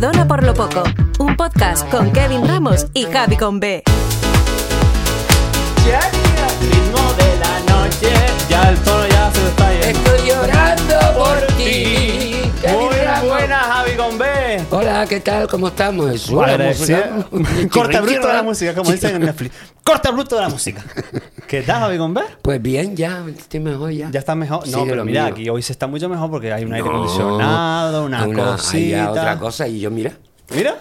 Perdona por lo poco, un podcast con Kevin Ramos y Javi con B. Hola, ¿qué tal? ¿Cómo estamos? Es una Agradecida. música- Corta bruto de la música, como dicen en Netflix. Corta bruto de la música. ¿Qué tal, Javi? Pues bien, ya, estoy mejor ya. Ya está mejor. No, Sigue pero lo mira, mío. aquí hoy se está mucho mejor porque hay un aire acondicionado, una, hay cosita. ya otra cosa y yo, mira. Mira,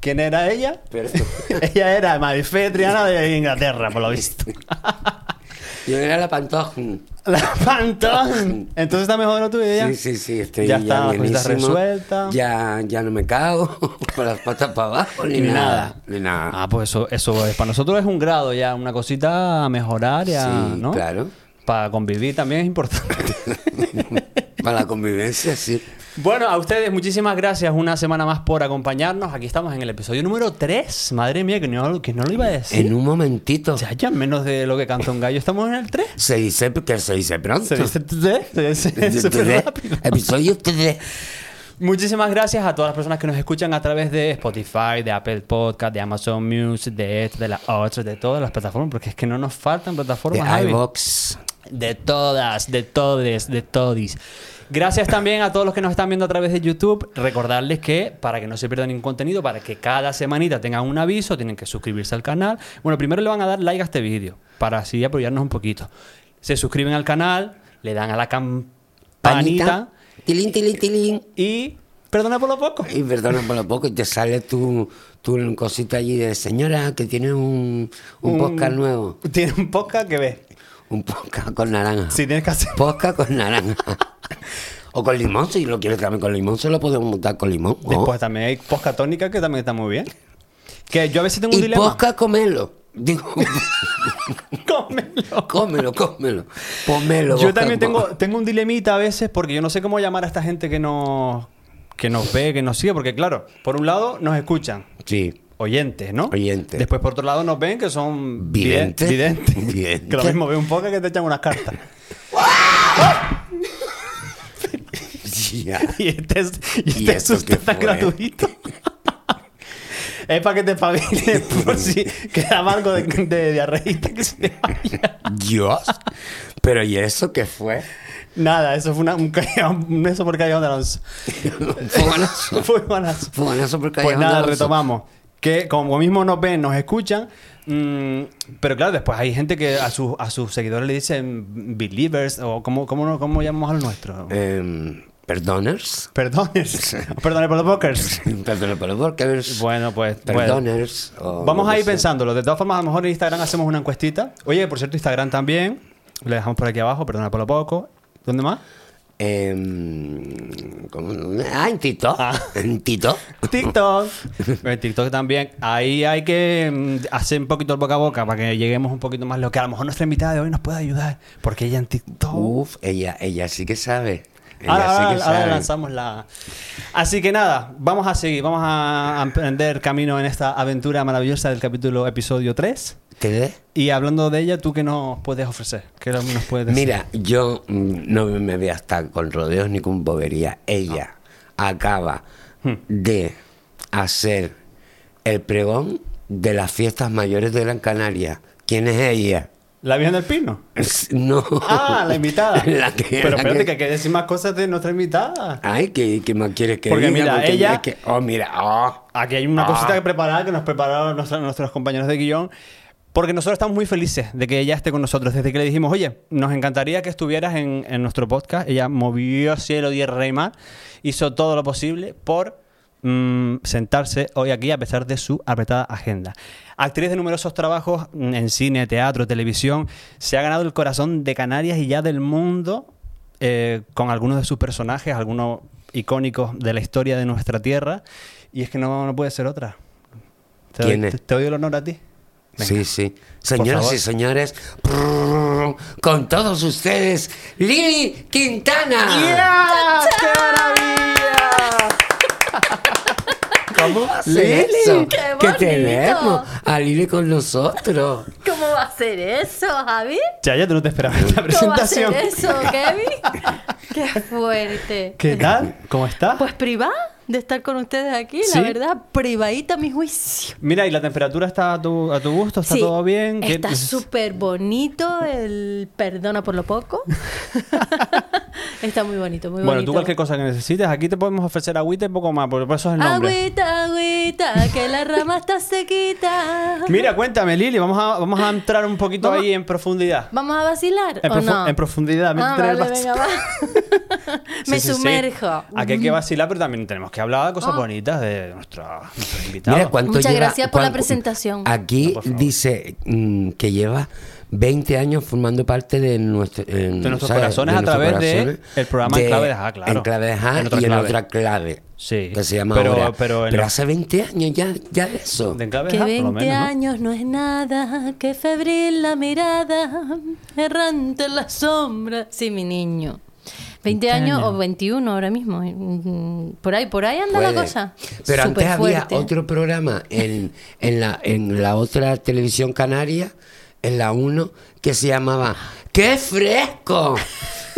¿quién era ella? Pero ella era Marifé Triana de Inglaterra, por lo visto. yo era la pantoja. La Pantón. Entonces está mejor lo tuyo ya. Sí, sí, sí, estoy Ya ya, está, resuelta. Ya, ya no me cago por las patas para abajo ni, Ni nada. nada. Ni nada. Ah, pues eso, eso es. Para nosotros es un grado ya, una cosita a mejorar ya, Sí, ¿no? claro. Para convivir también es importante. Para la convivencia, sí. bueno, a ustedes muchísimas gracias una semana más por acompañarnos. Aquí estamos en el episodio número 3. Madre mía, que no, que no lo iba a decir. En un momentito. Ya, ya menos de lo que canta un gallo. Estamos en el 3. Se dice que se dice pronto. Se dice 3. Se dice rápido. Episodio 3. Muchísimas gracias a todas las personas que nos escuchan a través de Spotify, de Apple Podcast, de Amazon Music, de esta, de la otra, de todas las plataformas, porque es que no nos faltan De plataformas. Javi. iVox. De todas, de todes, de todis. Gracias también a todos los que nos están viendo a través de YouTube. Recordarles que para que no se pierdan ningún contenido, para que cada semanita tengan un aviso, tienen que suscribirse al canal. Bueno, primero le van a dar like a este vídeo, para así apoyarnos un poquito. Se suscriben al canal, le dan a la campanita Panita. Tilín, tilín, tilín. y... Perdona por lo poco. Y perdona por lo poco, y te sale tu, tu cosita allí de señora que tiene un, un, podcast nuevo. Tiene un podcast que ve. Un podcast con naranja. Si tienes que hacer. Podcast con naranja. o con limón, si lo quieres también con limón, se lo podemos montar con limón. Después también hay podcast tónica que también está muy bien. Que yo a veces tengo un y dilema. podcast comelo. Digo, Cómelo. cómelo, cómelo. Pomelo. Yo también tengo, tengo un dilemita a veces porque yo no sé cómo llamar a esta gente que nos, que nos ve, que nos sigue, porque claro, por un lado nos escuchan, Sí. oyentes, ¿no? Oyentes. Después por otro lado nos ven que son Videntes. vide- videntes. Videntes. Que lo mismo ve un poco que te echan unas cartas. Y este, es- y ¿Y este esto susto gratuito. Es para que te espabiles por si queda algo de, de diarreíta que se te vaya. Dios. Pero ¿y eso qué fue? Nada, eso fue una, un, callejón- un eso por callejón de Alonso. Foganazo. Fue buenazo. Foganazo por Pues Callejón de nada, Alonso. retomamos. Que como mismo nos ven, nos escuchan. mm, pero claro, después hay gente que a, sus a sus seguidores le dicen believers o cómo, cómo, cómo llamamos a los nuestros. Em, ¿Perdoners? Perdoners. Perdone por los pokers. Perdona por los workers. Bueno, pues. bueno. Perdoners. Vamos lo a ir pensándolo. De todas formas, a lo mejor en Instagram hacemos una encuestita. Oye, por cierto, Instagram también. Le dejamos por aquí abajo, perdona por lo poco. ¿Dónde más? ¿cómo? Ah, en Tito. Ah. En. TikTok. En TikTok también. Ahí hay que mm, hacer un poquito el boca a boca para que lleguemos un poquito más lejos. Que a lo mejor nuestra invitada de hoy nos puede ayudar. Porque ella en TikTok. Uf, ella, ella sí que sabe. Ahora, sí lanzamos la. Así que nada, vamos a seguir, vamos a emprender camino en esta aventura maravillosa del capítulo episodio 3. ¿Te ve? Y hablando de ella, ¿tú qué nos puedes ofrecer? ¿Qué nos puedes decir? Mira, yo mm, no me voy a estar con rodeos ni con bobería. Ella acaba Hmm. de hacer el pregón de las fiestas mayores de Gran Canaria. ¿Quién es ella? ¿La Virgen del Pino? No. Ah, la invitada. La que- Pero la espérate, que- que hay que decir más cosas de nuestra invitada. Ay, ¿qué, qué más quieres que Porque diga? mira, Porque ella- es que- oh, mira, oh. Aquí hay una Ah. cosita que preparar, que nos prepararon nuestros compañeros de guion. Porque nosotros estamos muy felices de que ella esté con nosotros. Desde que le dijimos, oye, nos encantaría que estuvieras en, en nuestro podcast. Ella movió cielo, tierra y mar. Hizo todo lo posible por mm, sentarse hoy aquí a pesar de su apretada agenda. Actriz de numerosos trabajos mm, en cine, teatro, televisión. Se ha ganado el corazón de Canarias y ya del mundo eh, con algunos de sus personajes, algunos icónicos de la historia de nuestra tierra. Y es que no, no puede ser otra. Te doy, ¿Quién es? te- te doy el honor a ti. Venga. Sí, sí. Señoras y señores, prrr, con todos ustedes, Lili Quintana. ¡Qué maravilla! ¿Cómo va a ser Lili, eso? qué que tenemos a Lili con nosotros. ¿Cómo va a ser eso, Javi? Chaya, tú no te esperabas esta ¿Cómo va a ser presentación. eso, Kevin? Qué fuerte. ¿Qué tal? ¿Cómo estás? Pues privada. de estar con ustedes aquí, ¿Sí? la verdad, privadita mi juicio. Mira, ¿y la temperatura está a tu, a tu gusto? ¿Está Sí, todo bien? ¿Qué- Está súper bonito el perdona por lo poco. Está muy bonito, muy Bueno, bonito. tú cualquier cosa que necesites, aquí te podemos ofrecer agüita y poco más, porque por eso es el nombre. Agüita, agüita, que la rama está sequita. Mira, cuéntame, Lili, vamos a, vamos a entrar un poquito ahí en profundidad. ¿Vamos a vacilar En, o profu- no? en profundidad. Ah, vale, bas- venga, va. Sí, Me sí, sí. sumerjo. Aquí hay que vacilar, pero también tenemos que hablar de cosas Ah. bonitas de nuestra, nuestros invitados. Mira cuánto Muchas lleva- gracias por la presentación. Aquí No, por favor. dice mm, que lleva 20 años formando parte de, nuestro, en- De nuestros ¿sabes? corazones a nuestros través de corazones, el programa En Clave de Ja, claro. En clave de Ja En y en clave. otra clave. Sí. Que se llama Pero- ahora. pero en Pero hace 20 años ya, ya de eso. De Enclave Que Ja, por lo 20 menos, ¿no? años no es nada, que febril la mirada, errante en la sombra. Sí, mi niño. 20 años o 21 ahora mismo. Mm, Por ahí, por ahí anda la Puede. cosa. Pero antes había Superfuerte. otro programa en, en, la, en la otra televisión canaria, en la 1, que se llamaba ¡Qué fresco!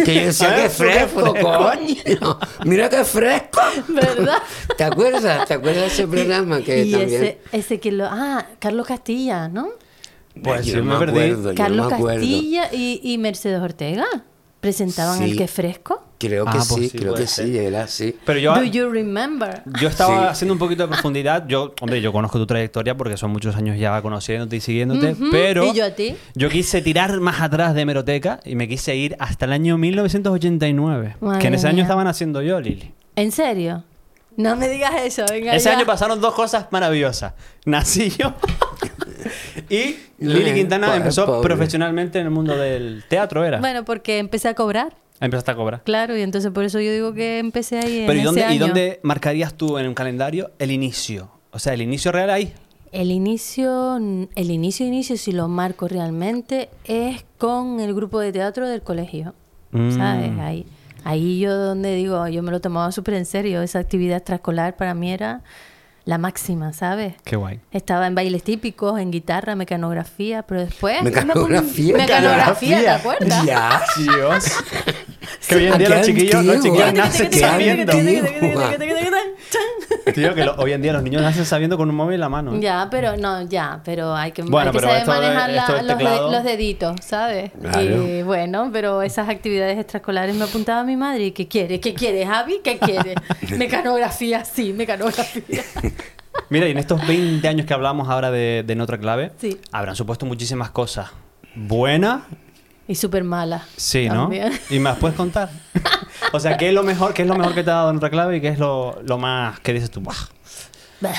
Que yo decía, ¡qué fresco, coño! ¡Mira qué fresco! ¿Verdad? ¿Te acuerdas? ¿Te acuerdas de ese programa que y también... ese, ese que lo. Ah, Carlos Castilla, ¿no? Pues Yo sí, no me me perdí. acuerdo, yo Carlos no me acuerdo. Castilla y, y Mercedes Ortega presentaban Sí. el que fresco. Creo que Ah, pues sí, sí, creo que ser. sí, era así. Pero yo, Do you remember? yo estaba Sí. haciendo un poquito de profundidad. Yo, hombre, yo conozco tu trayectoria porque son muchos años ya conociéndote y siguiéndote, pero ¿Y yo a ti? yo quise tirar más atrás de Meroteca y me quise ir hasta el año 1989, que en Madre ese año mía. estaba naciendo yo, Lili. ¿En serio? No me digas eso, venga Ese ya. año pasaron dos cosas maravillosas. Nací yo y Lili Quintana pobre, empezó pobre. profesionalmente en el mundo del teatro, ¿era? Bueno, porque empecé a cobrar, Empezaste a cobrar. claro, y entonces por eso yo digo que empecé ahí en Pero ¿y ese dónde, ¿y año. dónde marcarías tú en un calendario el inicio? O sea, el inicio real ahí. El inicio, el inicio, inicio, si lo marco realmente, es con el grupo de teatro del colegio. Mm. ¿Sabes? Ahí, ahí yo donde digo, yo me lo tomaba súper en serio. Esa actividad extraescolar para mí era la máxima, ¿sabes? Qué guay. Estaba en bailes típicos, en guitarra, mecanografía, pero después... Mecanografía. Mecanografía, ¿te acuerdas? Ya. Dios. que hoy en día los chiquillos, los chiquillos nacen Qué sabiendo. Tío, que lo- hoy en día los niños nacen sabiendo con un móvil en la mano. ¿eh? Ya, pero no, ya, pero hay que, Bueno, hay que saber manejar la- los, de- los deditos, ¿sabes? Claro. Y bueno, pero esas actividades extraescolares me apuntaba mi madre y ¿qué quiere? ¿Qué quiere, Javi? ¿Qué quiere? mecanografía, sí, mecanografía. Mira, y en estos 20 años que hablamos ahora de, de Otra Clave, Sí. habrán supuesto muchísimas cosas buenas, Y súper mala. sí, ¿no? ¿Y me las puedes contar? o sea, ¿qué es lo mejor, qué es lo mejor que te ha dado En Otra Clave y qué es lo, lo más que dices tú? Bah,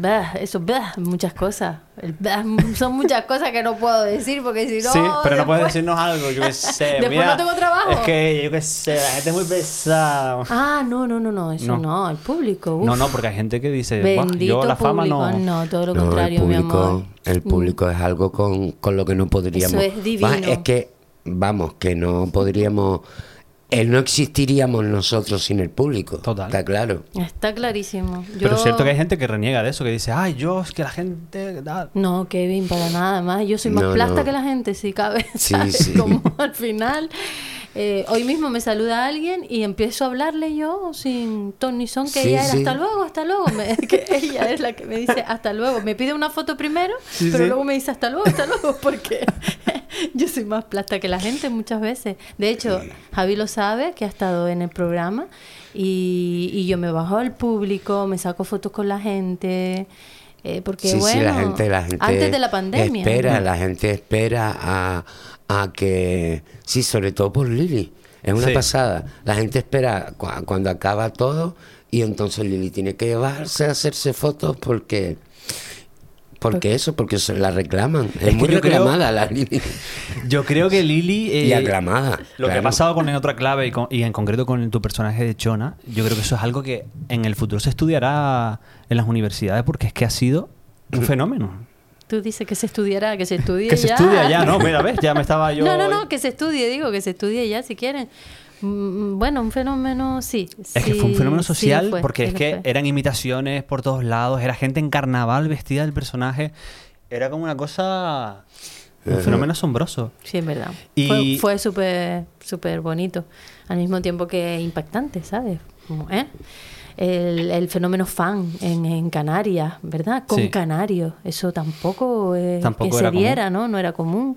bah, eso, bah, muchas cosas. El bah, son muchas cosas que no puedo decir porque si no. sí, pero no puedes después- decirnos algo, yo qué sé. Después mira, no tengo trabajo. Es que, yo qué sé, la gente es muy pesada. Ah, no, no, no, no, eso No. no, el público. uf. No, no, porque hay gente que dice, "Buah, Bendito yo la fama público. no... todo lo No, contrario, el mi público, amor. el público es algo con, con lo que no podríamos. Eso es divino. Es que, vamos, que no podríamos. Eh, no existiríamos nosotros sin el público. Total. Está claro. Está clarísimo. Pero es cierto que hay gente que reniega de eso, que dice, ay, yo, es que la gente... da". No, Kevin, para nada más. Yo soy más No, plasta no. que la gente, si cabe. Sí, ¿sabes? sí. Como al final. eh, hoy mismo me saluda alguien y empiezo a hablarle yo sin ton ni son, que Sí, ella era sí. hasta luego, hasta luego. Me- que ella es la que me dice hasta luego. Me pide una foto primero, Sí, pero sí. luego me dice hasta luego, hasta luego, porque yo soy más plasta que la gente muchas veces. De hecho, Javi lo sabe, que ha estado en el programa. Y, y yo me bajo al público, me saco fotos con la gente. eh, porque sí, bueno, sí, la gente, la gente antes de la pandemia. espera, la gente espera a, a que, sí, sobre todo por Lili, es una Sí. pasada. La gente espera cua- cuando acaba todo y entonces Lili tiene que llevarse a hacerse fotos porque, porque eso, porque se la reclaman. Es, Es muy creo- reclamada la Lili Yo creo que Lili... y eh, aclamada. Lo que ha pasado con En Otra Clave y, con- y en concreto con tu personaje de Chona, yo creo que eso es algo que en el futuro se estudiará en las universidades porque es que ha sido un fenómeno. Tú dices que se estudiará, que se estudie Que se ya. estudia ya, ¿no? Mira, ves, ya me estaba yo... No, no, no, que se estudie, digo, que se estudie ya si quieren. Mm, Bueno, un fenómeno, sí. Es que fue un fenómeno sí social fue, porque sí es que fue. eran imitaciones por todos lados, era gente en carnaval vestida del personaje. Era como una cosa... Un fenómeno asombroso. Sí, es verdad. Y- Fue, fue súper súper bonito. Al mismo tiempo que impactante, ¿sabes? Como, ¿eh? El, el fenómeno fan en, en Canarias, ¿verdad? Con Sí. canarios. Eso tampoco, eh, Tampoco que se común. diera, ¿no? No era común.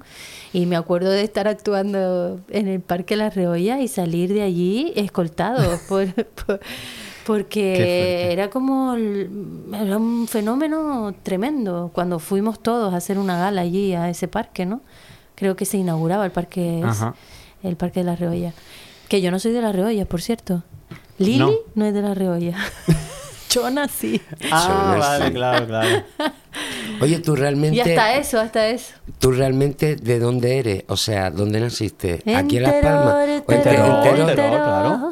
Y me acuerdo de estar actuando en el Parque La Reolla y salir de allí escoltado por, porque era como era un fenómeno tremendo cuando fuimos todos a hacer una gala allí a ese parque, ¿no? Creo que se inauguraba el parque el parque de La Reolla. Que yo no soy de La Reolla, por cierto. Lili No. no, es de La Reolla. Chona sí. Ah, vale, claro, claro. Oye, tú realmente. Y hasta eso, hasta eso. ¿Tú realmente de dónde eres? O sea, ¿dónde naciste? ¿Aquí en Las Palmas? ¿O en enteror, claro.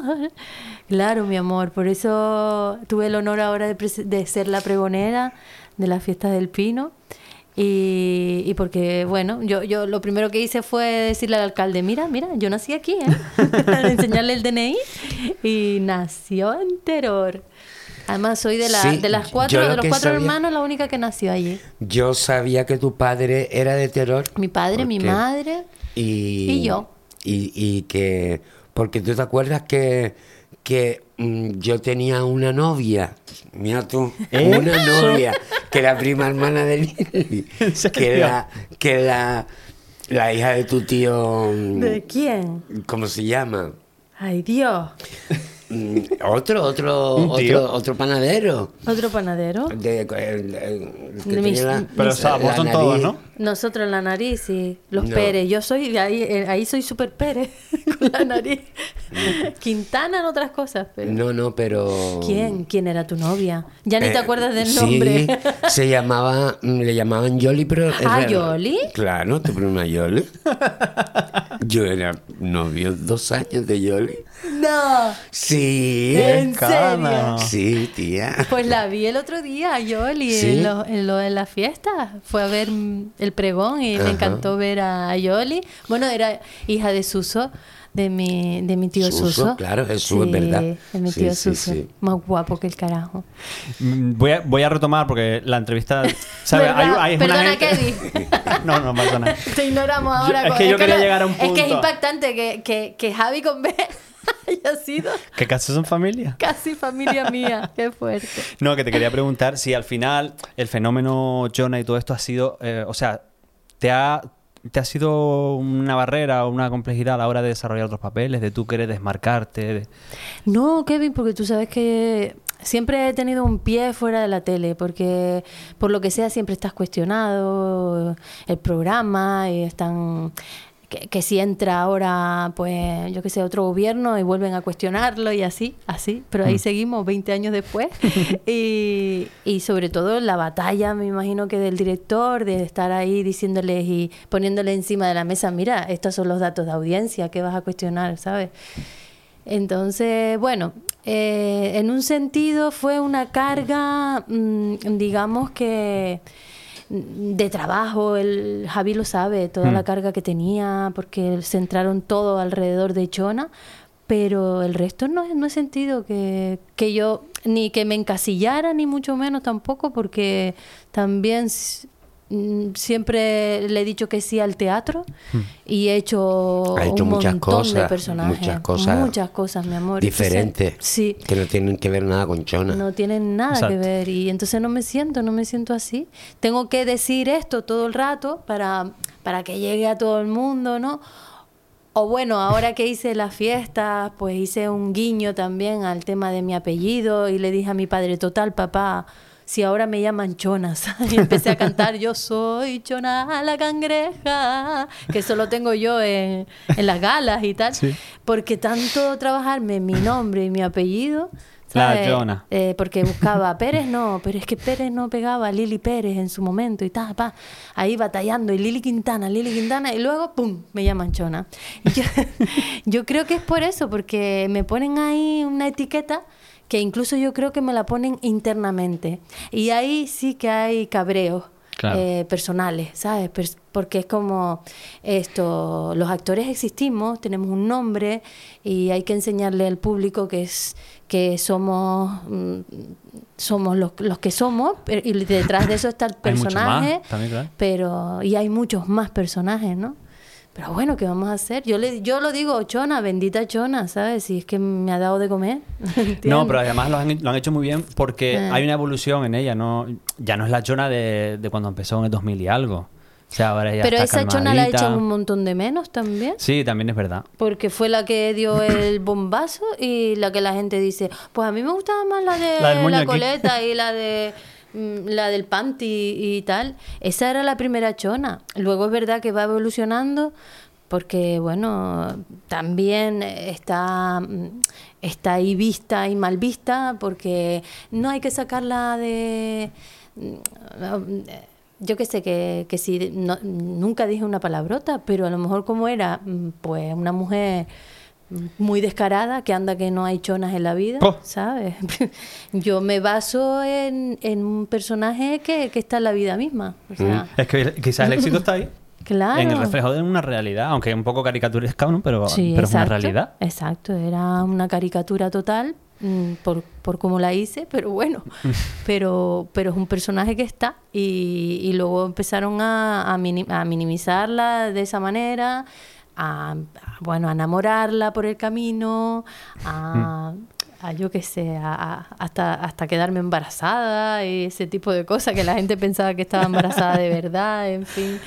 Claro, mi amor. Por eso tuve el honor ahora de, de ser la pregonera de la fiesta del Pino. Y, y porque, bueno, yo, yo lo primero que hice fue decirle al alcalde, mira, mira, yo nací aquí, ¿eh? Enseñarle el DNI. Y nació en Teror. Además, soy de, la, Sí, de las cuatro, de los cuatro sabía- hermanos, la única que nació allí. Yo sabía que tu padre era de terror. Mi padre, mi madre. Y, Y yo. Y, y que. Porque tú te acuerdas que, que yo tenía una novia. Mira tú. ¿Eh? Una novia. Que era prima hermana de Lili. Que era, que era la hija de tu tío. mm, ¿De quién? ¿Cómo se llama? Ay, Dios. Mm, Otro, otro, otro, otro panadero. ¿Otro panadero? De, el- el- que De mis- la- Pero sabemos, son todos. ¿no? Nosotros en la nariz, sí. Los No. Pérez. Yo soy de ahí, eh, ahí soy súper Pérez, con la nariz. Quintana en otras cosas, pero... No, no, pero. ¿Quién? ¿Quién era tu novia? Ya ni Eh, te acuerdas del sí, nombre. se llamaba, le llamaban Yoli, pero... Ah, ¿Yoli? Claro, tu prima Yoli. Yo era novio dos años de Yoli. no. Sí. ¿En serio? Sí, tía. Pues la vi el otro día, Yoli, ¿Sí? en, lo, en lo de la fiesta. Fue a ver el pregón y me encantó ver a Yoli. Bueno, era hija de Suso, de mi, de mi tío Suso, Suso. claro, Jesús, es verdad. de mi Sí, tío sí, Suso. sí. Más guapo que el carajo. Mm, Voy a, voy a retomar porque la entrevista. una Perdona, Kevin. no, no nada. Te ignoramos Yo- ahora. es que yo quería llegar a un Es que es punto. impactante que, que, que Javi con B haya sido ¿Que casos son familia? casi familia mía. Qué fuerte. No, que te quería preguntar si al final el fenómeno Jonah y todo esto ha sido, eh, o sea, te ha, te ha sido una barrera o una complejidad a la hora de desarrollar otros papeles, de tú querer desmarcarte. de- No, Kevin, porque tú sabes que siempre he tenido un pie fuera de la tele, porque por lo que sea siempre estás cuestionado el programa y están que, que si entra ahora, pues yo que sé, otro gobierno y vuelven a cuestionarlo y así, así, pero ahí seguimos 20 años después. Y, y sobre todo la batalla, me imagino que del director, de estar ahí diciéndoles y poniéndole encima de la mesa, mira, estos son los datos de audiencia, ¿qué vas a cuestionar, sabes? Entonces, bueno, eh, en un sentido fue una carga, mm, digamos que mm, de trabajo, el Javi lo sabe, toda Mm. la carga que tenía, porque centraron todo alrededor de Chona, pero el resto no, no he sentido que, que yo, ni que me encasillara, ni mucho menos tampoco, porque también mm, siempre le he dicho que sí al teatro y he hecho, Ha hecho un muchas montón de cosas, personajes. muchas cosas Muchas cosas, mi amor. Entonces, Diferentes. sí. Que no tienen que ver nada con Chona. No tienen nada que ver y entonces no me siento, no me siento así. Tengo que decir esto todo el rato para, para que llegue a todo el mundo, ¿no? O bueno, ahora que hice la fiesta, pues hice un guiño también al tema de mi apellido y le dije a mi padre, total, papá, si ahora me llaman Chonas. Y empecé a cantar, yo soy Chona la cangreja, que eso lo tengo yo en, en las galas y tal. Sí. Porque tanto trabajarme mi nombre y mi apellido. La. Eh, porque buscaba Pérez no, pero es que Pérez no pegaba a Lili Pérez en su momento y tal, pa, ahí batallando y Lili Quintana, Lili Quintana y luego pum, me llaman Chona. Yo, yo creo que es por eso, porque me ponen ahí una etiqueta que incluso yo creo que me la ponen internamente y ahí sí que hay cabreos. Claro. eh, personales, ¿sabes? Porque es como esto, los actores existimos, tenemos un nombre y hay que enseñarle al público que es que somos mm, somos los, los que somos y detrás de eso está el más, personaje, también, pero y hay muchos más personajes, ¿no? Pero bueno, ¿qué vamos a hacer? Yo le yo lo digo, chona, bendita chona, ¿sabes? Si es que me ha dado de comer. No, pero además lo han, lo han hecho muy bien porque Eh. hay una evolución en ella, no ya no es la chona de, de cuando empezó en el 2000 y algo. O sea, ahora ya Pero está esa chona la ha hecho calmadita. un montón de menos también. Sí, también es verdad. Porque fue la que dio el bombazo y la que la gente dice, pues a mí me gustaba más la de La la, moño aquí". coleta y la de la del panty y tal. Esa era la primera chona. Luego es verdad que va evolucionando porque bueno, también está mm, está ahí vista y mal vista porque no hay que sacarla de mm, yo que sé que, que si no- nunca dije una palabrota, pero a lo mejor como era mm, pues una mujer muy descarada, que anda que no hay chonas en la vida, Oh. ¿sabes? Yo me baso en, en un personaje que, que está en la vida misma. O sea, Es que quizás el éxito está ahí. claro. En el reflejo de una realidad, aunque un poco caricaturesca, ¿no? pero, Sí, pero es una realidad. Exacto, era una caricatura total mm, por, por cómo la hice, pero bueno, pero, pero es un personaje que está y, y luego empezaron a, a minimizarla de esa manera, a, bueno, a enamorarla por el camino, a, a yo qué sé, a- a- hasta, hasta quedarme embarazada y ese tipo de cosas que la gente pensaba que estaba embarazada de verdad, en fin.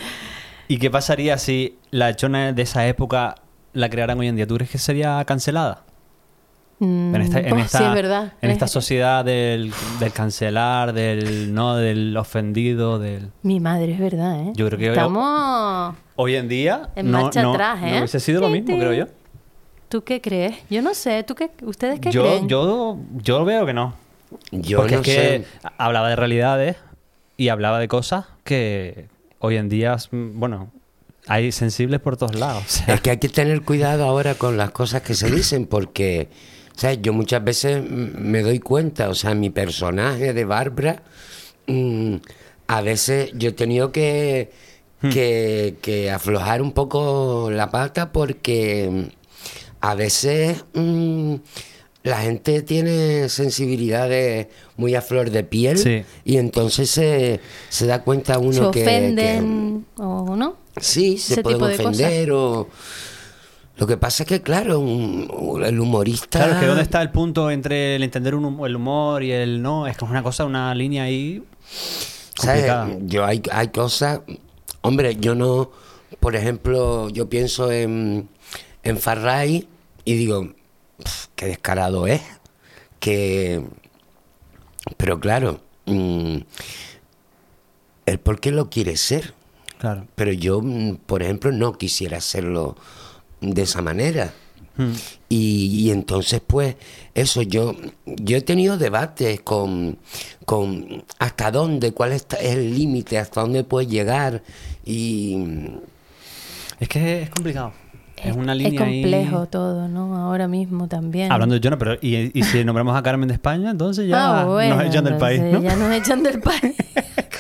¿Y qué pasaría si la chona de esa época la crearan hoy en día? ¿Tú crees que sería cancelada? En esta, en esta, sí, es verdad. en esta Es- sociedad del, del cancelar, del no, del ofendido, del... Mi madre, es verdad, ¿eh? Yo creo que- Estamos... Hoy en día En no, marcha no, atrás, no ¿eh? hubiese sido lo mismo, creo yo. ¿Tú qué crees? Yo no sé. ¿Tú qué, ¿Ustedes qué Yo, creen? yo, yo veo que no. Yo Porque no es que sé. hablaba de realidades y hablaba de cosas que hoy en día, bueno, hay sensibles por todos lados. o sea, Es que hay que tener cuidado ahora con las cosas que se dicen porque, ¿sabes? Yo muchas veces me doy cuenta, o sea, mi personaje de Bárbara, mm, a veces yo he tenido que, que, que aflojar un poco la pata porque mm, a veces mm, la gente tiene sensibilidades muy a flor de piel Sí. y entonces se, se da cuenta uno ¿Se que- que... ofenden o no? Sí, se pueden cosas. ofender o... Lo que pasa es que, claro, un- el humorista... Claro, es que ¿dónde está el punto entre el entender un el humor y el no? Es que es una cosa, una línea ahí ¿sabes? Yo hay, hay cosas... Hombre, yo no... Por ejemplo, yo pienso en, en Farray y digo, "Pf, qué descarado es. Que... Pero claro, mm, el por qué lo quiere ser. Claro. Pero yo, mm, por ejemplo, no quisiera hacerlo de esa manera. Mm. Y, y entonces, pues, eso, yo, yo he tenido debates con, con hasta dónde, cuál es el límite, hasta dónde puedes llegar. Y Es que es complicado. Es, una línea Es complejo ahí. todo, ¿no? Ahora mismo también. Hablando de Jonah, pero y, y si nombramos a Carmen de España, entonces ya Ah, bueno, nos echan del país, ¿no? Ya nos echan del país.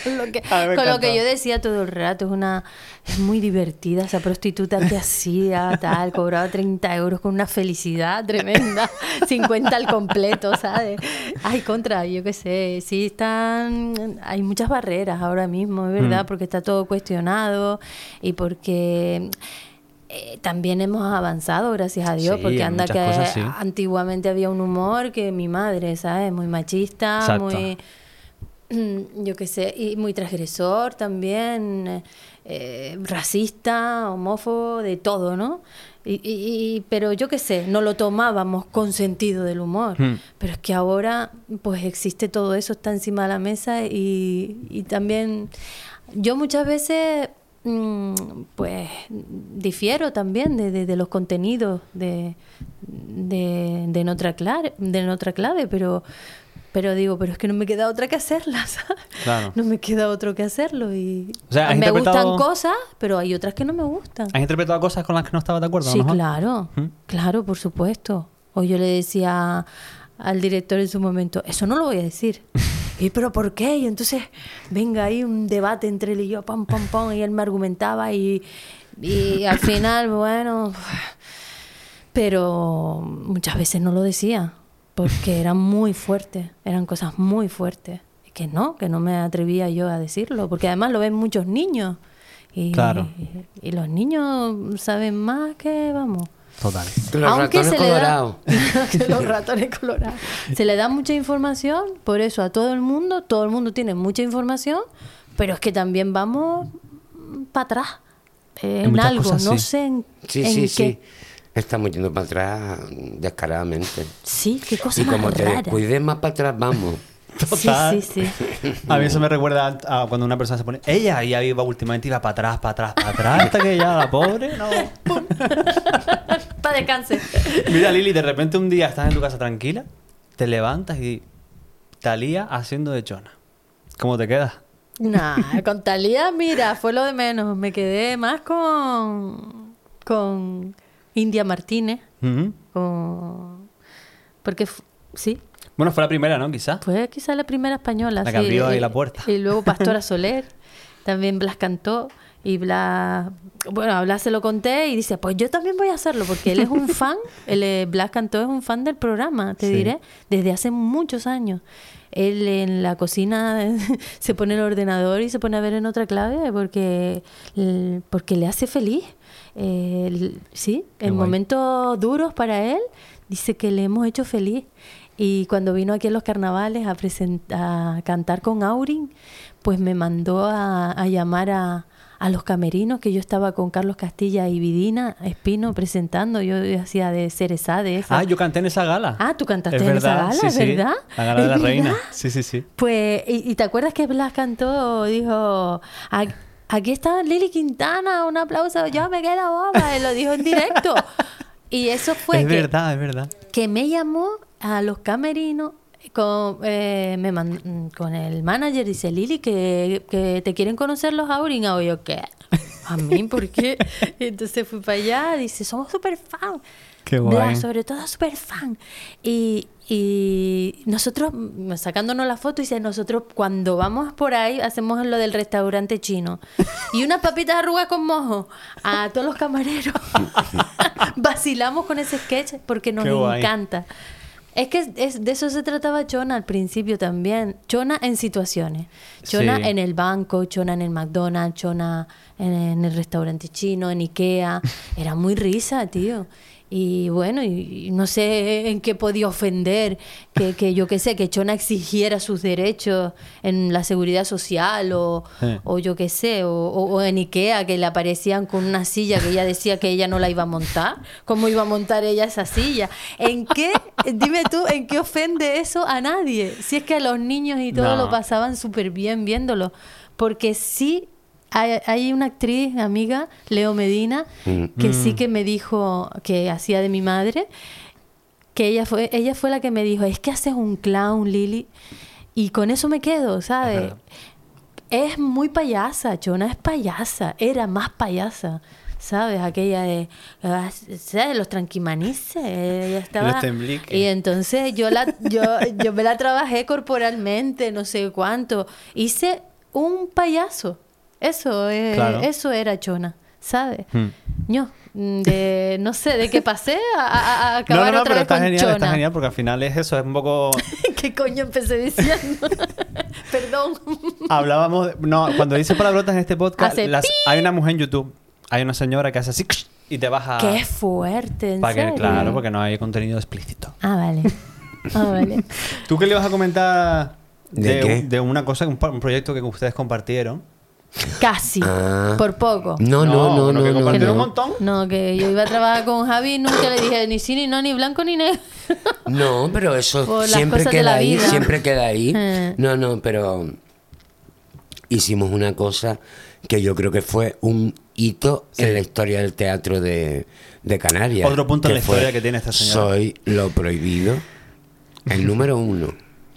con lo que, con lo yo decía todo el rato, es una es muy divertida esa prostituta que hacía, tal, cobraba 30 euros con una felicidad tremenda, 50 al completo, ¿sabes? Ay, contra, yo qué sé, sí están, hay muchas barreras ahora mismo, es verdad, Mm. porque está todo cuestionado y porque... eh, también hemos avanzado, gracias a Dios, Sí, porque anda que cosas sí. antiguamente había un humor que mi madre, ¿sabes? Muy machista, Exacto. muy, yo qué sé, y muy transgresor también, eh, racista, homófobo, de todo, ¿no? Y, y- y- pero yo qué sé, no lo tomábamos con sentido del humor. Hmm. Pero es que ahora, pues existe todo eso, está encima de la mesa y, y también yo muchas veces, mm, pues, difiero también de, de- de los contenidos de, de, de, en otra clave, de en otra clave, pero, pero digo, pero es que no me queda otra que hacerla, ¿sabes? Claro. No me queda otro que hacerlo y O sea, ¿has me interpretado- gustan cosas, pero hay otras que no me gustan. ¿Has interpretado cosas con las que no estabas de acuerdo? Sí, claro, ¿Mm? claro, por supuesto. O yo le decía al director en su momento, eso no lo voy a decir. Y pero ¿por qué? Y entonces, venga ahí un debate entre él y yo, pam, pam, pam, y él me argumentaba y, y al final, bueno, pero muchas veces no lo decía, porque eran muy fuertes, eran cosas muy fuertes. Y que no, que no me atrevía yo a decirlo, porque además lo ven muchos niños. Y, Claro. y los niños saben más que, vamos. Total. Los ratones colorados. que los ratones colorados. Se le da mucha información, por eso a todo el mundo, todo el mundo tiene mucha información, pero es que también vamos para atrás En algo, cosas, no sí. sé en, Sí, en sí, qué. Estamos yendo para atrás descaradamente. Sí, qué cosa Y más como te descuides más para atrás, vamos. Total. Sí, sí, sí. A mí eso me recuerda a cuando una persona se pone. Ella ya iba últimamente, iba para atrás, para atrás, para atrás, hasta que ya la pobre, no. ¡pum! Para descanse. Mira, Lili, de repente un día estás en tu casa tranquila, te levantas y Talía haciendo de chona. ¿Cómo te quedas? Nah, con Talía, mira, fue lo de menos. Me quedé más con. con India Martínez. Con. Porque. Sí, Bueno, fue la primera, ¿no? Quizás. fue quizá la primera española. La que abrió ahí y- la puerta. Y luego Pastora Soler. También Blas cantó. Y Blas. Bueno, a Blas se lo conté y dice: Pues yo también voy a hacerlo. Porque él es un fan. Él, Blas cantó es un fan del programa, te Sí. diré. Desde hace muchos años. Él en la cocina se pone el ordenador y se pone a ver en otra clave porque, porque le hace feliz. Eh, el- sí, Qué en guay. momentos duros para él, dice que le hemos hecho feliz. Y cuando vino aquí a los carnavales a, a cantar con Aurin, pues me mandó a, a llamar a, a los camerinos, que yo estaba con Carlos Castilla y Vidina Espino presentando. Yo hacía de Cereza, de esa. Ah, yo canté en esa gala. Ah, tú cantaste Es en esa gala, sí, ¿es sí. verdad? La gala de la ¿Es reina. Sí, sí, sí. Pues, ¿y, y te acuerdas que Blas cantó? Dijo, "A- aquí está Lili Quintana, un aplauso, yo me quedo boba, él lo dijo en directo. Y eso fue es que, verdad, es verdad. que me llamó a los camerinos con, eh, me man- con el manager, dice Lili, que, que te quieren conocer los Aurin. O yo, ¿qué? ¿A mí? ¿Por qué? Entonces fui para allá, dice, somos súper fan. Qué guay. sobre todo súper fan. Y, y nosotros, mm, sacándonos la foto, dice, nosotros cuando vamos por ahí hacemos lo del restaurante chino. Y unas papitas arrugas con mojo a todos los camareros. Vacilamos con ese sketch porque nos encanta. Es que es, de eso se trataba Chona al principio también. Chona en situaciones. Chona Sí. en el banco, Chona en el McDonald's, Chona en, en el restaurante chino, en Ikea. Era muy risa, tío. Y bueno, y, y no sé en qué podía ofender que, que yo qué sé, que Chona exigiera sus derechos en la seguridad social o, Sí. o yo qué sé, o, o- o en Ikea que le aparecían con una silla que ella decía que ella no la iba a montar. ¿Cómo iba a montar ella esa silla? ¿En qué, dime tú, en qué ofende eso a nadie? Si es que a los niños y todo No. lo pasaban súper bien viéndolo. Porque sí, hay, hay una actriz, amiga, Leo Medina, que sí que me dijo que hacía de mi madre que ella fue ella fue la que me dijo es que haces un clown Lili y con eso me quedo sabes Ajá. es muy payasa Chona es payasa era más payasa sabes aquella de ah, ¿sabes? los tranquimanices ella estaba Los y entonces yo la yo yo me la trabajé corporalmente no sé cuánto. Hice un payaso eso es- Claro. eso era Chona sabes Hmm. Ño, mm, de no sé de qué pasé a, a- a No, acabar no, no, otra pero vez está con genial, Chona. está genial, porque al final es eso, es un poco... ¿Qué coño empecé diciendo? Perdón. Hablábamos, de- no, cuando dice palabrotas en este podcast, las- hay una mujer en YouTube, hay una señora que hace así y te baja... Qué fuerte, en para que, serio. claro, porque no hay contenido explícito. Ah, vale. Ah, vale. ¿Tú qué le vas a comentar ¿De de, qué? de una cosa, un, un proyecto que ustedes compartieron? Casi. Ah. Por poco. No, no, no, uno no, que no. no. un montón. No, que yo iba a trabajar con Javi y nunca le dije ni sí, ni no, ni blanco, ni negro. No, pero eso Por siempre queda ahí, vida. siempre queda ahí. Eh. No, no, pero hicimos una cosa que yo creo que fue un hito en la historia del teatro de, de Canarias. Otro punto en la fue historia que tiene esta señora. Soy lo prohibido, el número uno,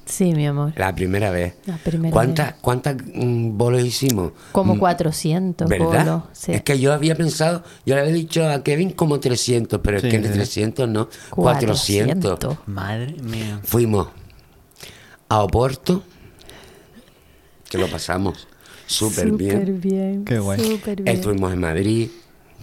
Sí, mi amor. la primera vez. La primera ¿Cuántas, vez. cuántas mm, bolos hicimos? Como Mm, 400 ¿Verdad? bolos, sí. Es que yo había pensado, yo le había dicho a Kevin como 300, pero Sí, es que sí. 300 no, 400. 400. Madre mía. Fuimos a Oporto, que lo pasamos súper bien. Súper bien. Qué guay. Bien. Estuvimos en Madrid,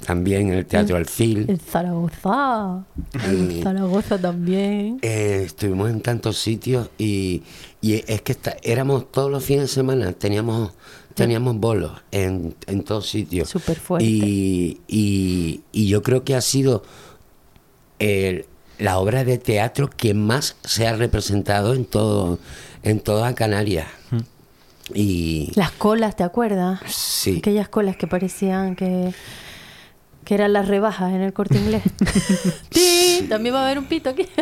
también en el Teatro Alfil. En Zaragoza. En Zaragoza también. Eh, estuvimos en tantos sitios y, y es que está- éramos todos los fines de semana, teníamos teníamos bolos en, en todos sitios. Súper fuerte. Y, y, y yo creo que ha sido el- la obra de teatro que más se ha representado en todo en toda Canarias. Y Las colas, ¿te acuerdas? sí, Aquellas colas que parecían que, que eran las rebajas en el corte inglés. ¡Ti! También va a haber un pito aquí.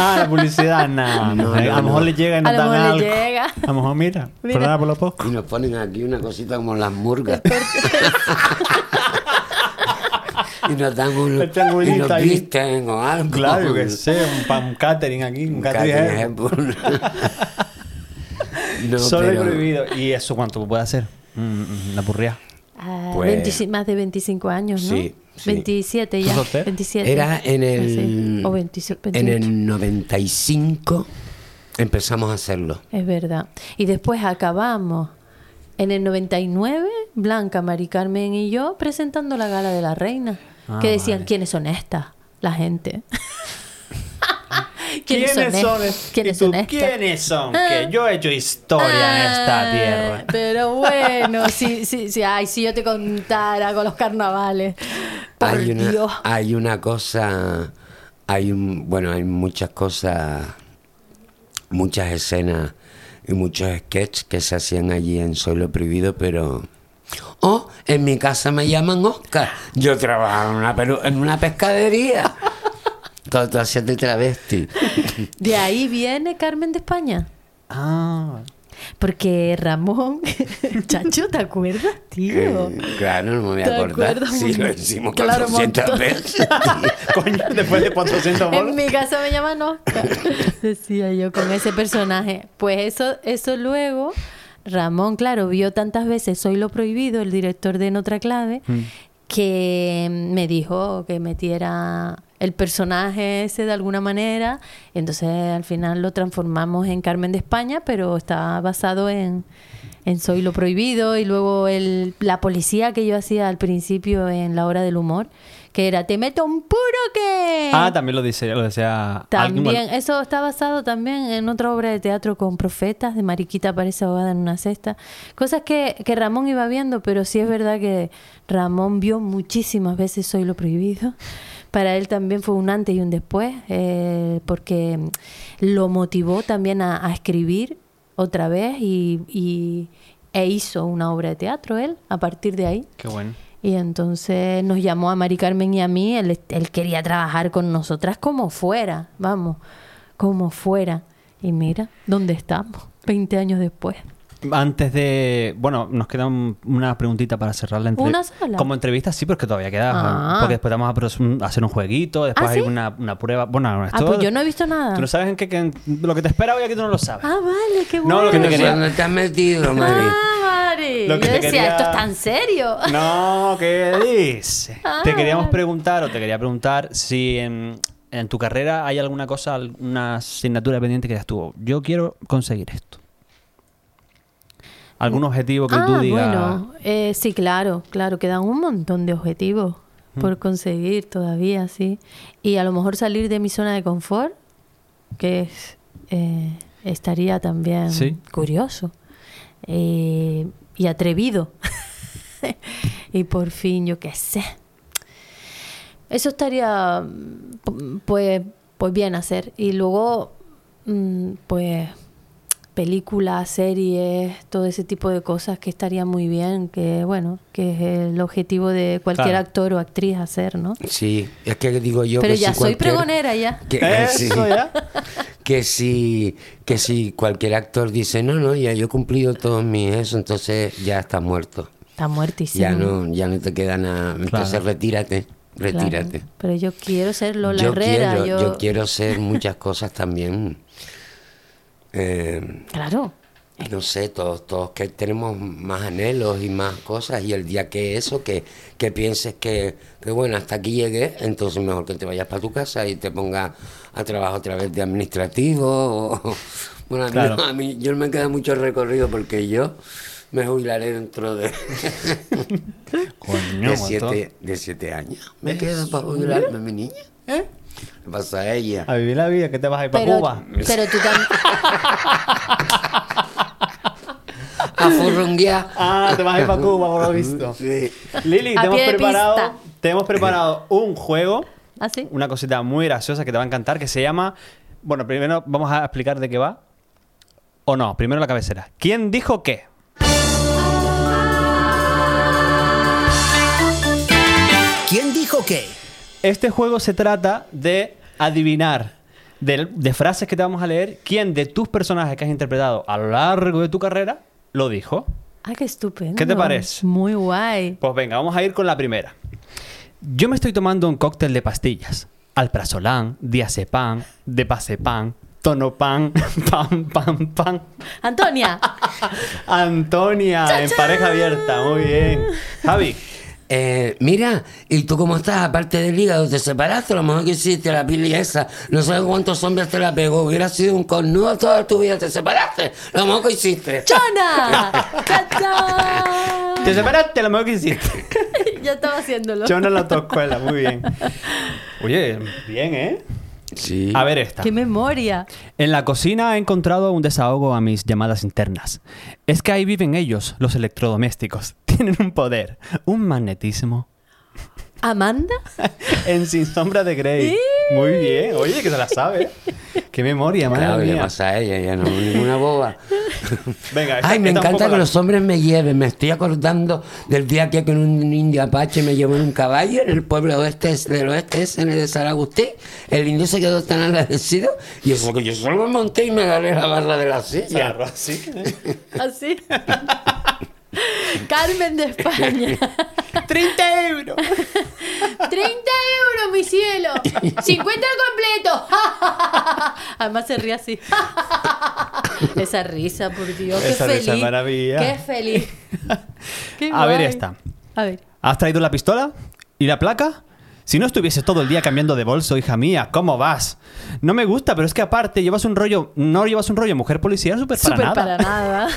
Ah, la publicidad, nada. No, a no, lo mejor no. le llega y A nos lo dan mejor le algo. llega. A lo mejor, mira, Mira. perdona por lo poco. y nos ponen aquí una cosita como las murgas. y nos dan un, triangulito y nos ahí. visten o algo. Claro, yo que sé, un, un catering aquí, un, Un catering. No, Solo pero- y prohibido. ¿Y eso cuánto puede hacer? Mm, mm, Una purria. Ah, Pues- 25 más de 25 años, ¿no? Sí, sí. 27 ya. ¿Tú soltero? 27. Era en el, Sí. O 27, en 28. el 95 empezamos a hacerlo. Es verdad. Y después acabamos en el 99, Blanca, Mari Carmen y yo presentando la gala de la reina. Ah, que decían, vale. ¿quiénes son estas? La gente. ¿Quiénes son? es- ¿Quiénes ¿Y tú, son? ¿Quiénes son? Ah. Que yo he hecho historia en esta Ah, tierra. Pero bueno, sí, sí, sí. Ay, si yo te contara con los carnavales. Por hay una, Dios. hay una cosa, hay un, bueno, hay muchas cosas, muchas escenas y muchos sketches que se hacían allí en Soy lo Prohibido, pero... Oh, en mi casa me llaman Oscar. Yo trabajo en una, en una pescadería. Todo haciendo travesti. De ahí viene Carmen de España. Ah, Porque Ramón, chacho, ¿te acuerdas, tío? Eh, claro, no me voy ¿Te a acordar. Sí, lo decimos Claro, 400 montón. veces. coño, después de 400 En bolos. mi casa me llaman Oscar. Decía yo con ese personaje. Pues eso, eso luego, Ramón, claro, vio tantas veces Soy lo prohibido, el director de En otra clave, Mm. que me dijo que metiera el personaje ese de alguna manera. Entonces al final lo transformamos en Carmen de España, pero está basado en, en Soy lo prohibido y luego el, la policía que yo hacía al principio en La hora del humor, que era te meto un puro que... Ah, también lo dice, lo decía También, eso está basado también en otra obra de teatro con profetas, de Mariquita aparece ahogada en una cesta. Cosas que, que Ramón iba viendo, pero sí es verdad que Ramón vio muchísimas veces Soy lo prohibido. Para él también fue un antes y un después, eh, porque lo motivó también a, a escribir otra vez y, y- e hizo una obra de teatro él a partir de ahí. Qué bueno. Y entonces nos llamó a Mari Carmen y a mí. Él, él quería trabajar con nosotras como fuera, vamos, como fuera. Y mira, ¿dónde estamos? 20 años después. Antes de. Bueno, nos queda un- una preguntita para cerrar la entrevista. ¿Una sola? Como entrevista, sí, porque todavía queda. Ah. Porque después vamos a hacer un jueguito, después ¿Ah, hay sí? una, una prueba. Bueno, Ah, esto- pues yo no he visto nada. Tú no sabes en qué, que- lo que te espera hoy aquí tú no lo sabes. Ah, vale, qué No, bueno. lo que te No sé quería- ¿Dónde te has metido, Mari? Ah, Mari. Lo que yo te decía, quería- esto es tan serio. No, ¿qué dice? Ah. Te queríamos preguntar, o te quería preguntar, si en, en tu carrera hay alguna cosa, alguna asignatura pendiente que digas tú, yo quiero conseguir esto. ¿Algún objetivo que ah, tú digas? bueno, eh, sí, claro, claro, quedan un montón de objetivos Mm. por conseguir todavía, sí. Y a lo mejor salir de mi zona de confort, que es, eh, estaría también Sí. curioso eh, y atrevido. y por fin, yo qué sé. Eso estaría, mm, pu- pues, pues bien hacer. Y luego, mm, pues, películas, series, todo ese tipo de cosas que estaría muy bien, que bueno, que es el objetivo de cualquier Claro. actor o actriz hacer, ¿no? Sí, es que digo yo Pero que ya si soy pregonera ya. Que, Eso sí, ya. que si que si cualquier actor dice no no ya yo he cumplido todos mis eso entonces ya está muerto Está muertísimo. ya no ya no te queda nada entonces Claro. retírate Claro. retírate Pero yo quiero ser Lola yo Herrera. quiero yo... yo quiero ser muchas cosas también Eh, Claro. no sé, todos, todos que tenemos más anhelos y más cosas y el día que eso, que, que pienses que, que bueno, hasta aquí llegué, entonces mejor que te vayas para tu casa y te pongas a trabajar otra vez de administrativo. O, bueno, a mí, Claro. no, a mí- yo me queda mucho recorrido porque yo me jubilaré dentro de, Coño, de, siete, de siete años. Me queda para jubilarme, mi niña. ¿Eh? ¿Qué pasa a ella? A vivir la vida, que te vas a ir para Pero, Cuba. pero tú también. A furrunguear. Ah, te vas a ir para Cuba, por lo visto. Sí. Lili, te hemos, preparado, te hemos preparado un juego, ¿Ah, sí? una cosita muy graciosa que te va a encantar, que se llama... Bueno, primero vamos a explicar de qué va. O no, primero la cabecera. ¿Quién dijo qué? ¿Quién dijo qué? Este juego se trata de adivinar de, de frases que te vamos a leer quién de tus personajes que has interpretado a lo largo de tu carrera lo dijo. Ah, qué estupendo. ¿Qué te parece? Muy guay. Pues venga, vamos a ir con la primera. Yo me estoy tomando un cóctel de pastillas. Alprazolam, diazepam, depazepam, tonopan, pam, pam, pam. Antonia. Antonia, en pareja abierta, muy bien. Javi, Eh, mira, ¿y tú cómo estás? Aparte del hígado, ¿te separaste? A lo mejor que hiciste la pili esa. No sé cuántos hombres te la pegó. Hubiera sido un cornudo toda tu vida. ¿Te separaste? Lo mejor que hiciste. ¡Chona! Te separaste lo mejor que hiciste. ya estaba haciéndolo. Chona en la autoescuela, muy bien. Oye, bien, ¿eh? Sí. A ver esta. ¡Qué memoria! En la cocina he encontrado un desahogo a mis llamadas internas. Es que ahí viven ellos, los electrodomésticos. Tienen un poder, un magnetismo. ¿Amanda? en Sin Sombra de Grey. Muy bien. Oye, que se la sabe. Qué memoria, madre Claro, le pasa a ella, ella no es ninguna boba. Venga, esta- Ay, me encanta que la- los hombres me lleven. Me estoy acordando del día que con un indio apache me llevó en un caballo en el pueblo oeste del oeste en el de San Agustín. El indio se quedó tan agradecido y eso que yo solo me monté y me agarré la barra de la silla. Claro, así. ¿eh? Así. Carmen de España. 30 euros. 30 euros, mi cielo. 50 al completo. Además se ríe así. Esa risa, por Dios. Qué Esa risa feliz. maravilla. Qué feliz. Qué A ver guay. esta. A ver. ¿Has traído la pistola? ¿Y la placa? Si no estuvieses todo el día cambiando de bolso, hija mía, ¿cómo vas? No me gusta, pero es que aparte llevas un rollo, no llevas un rollo mujer policía súper para Súper nada. para nada.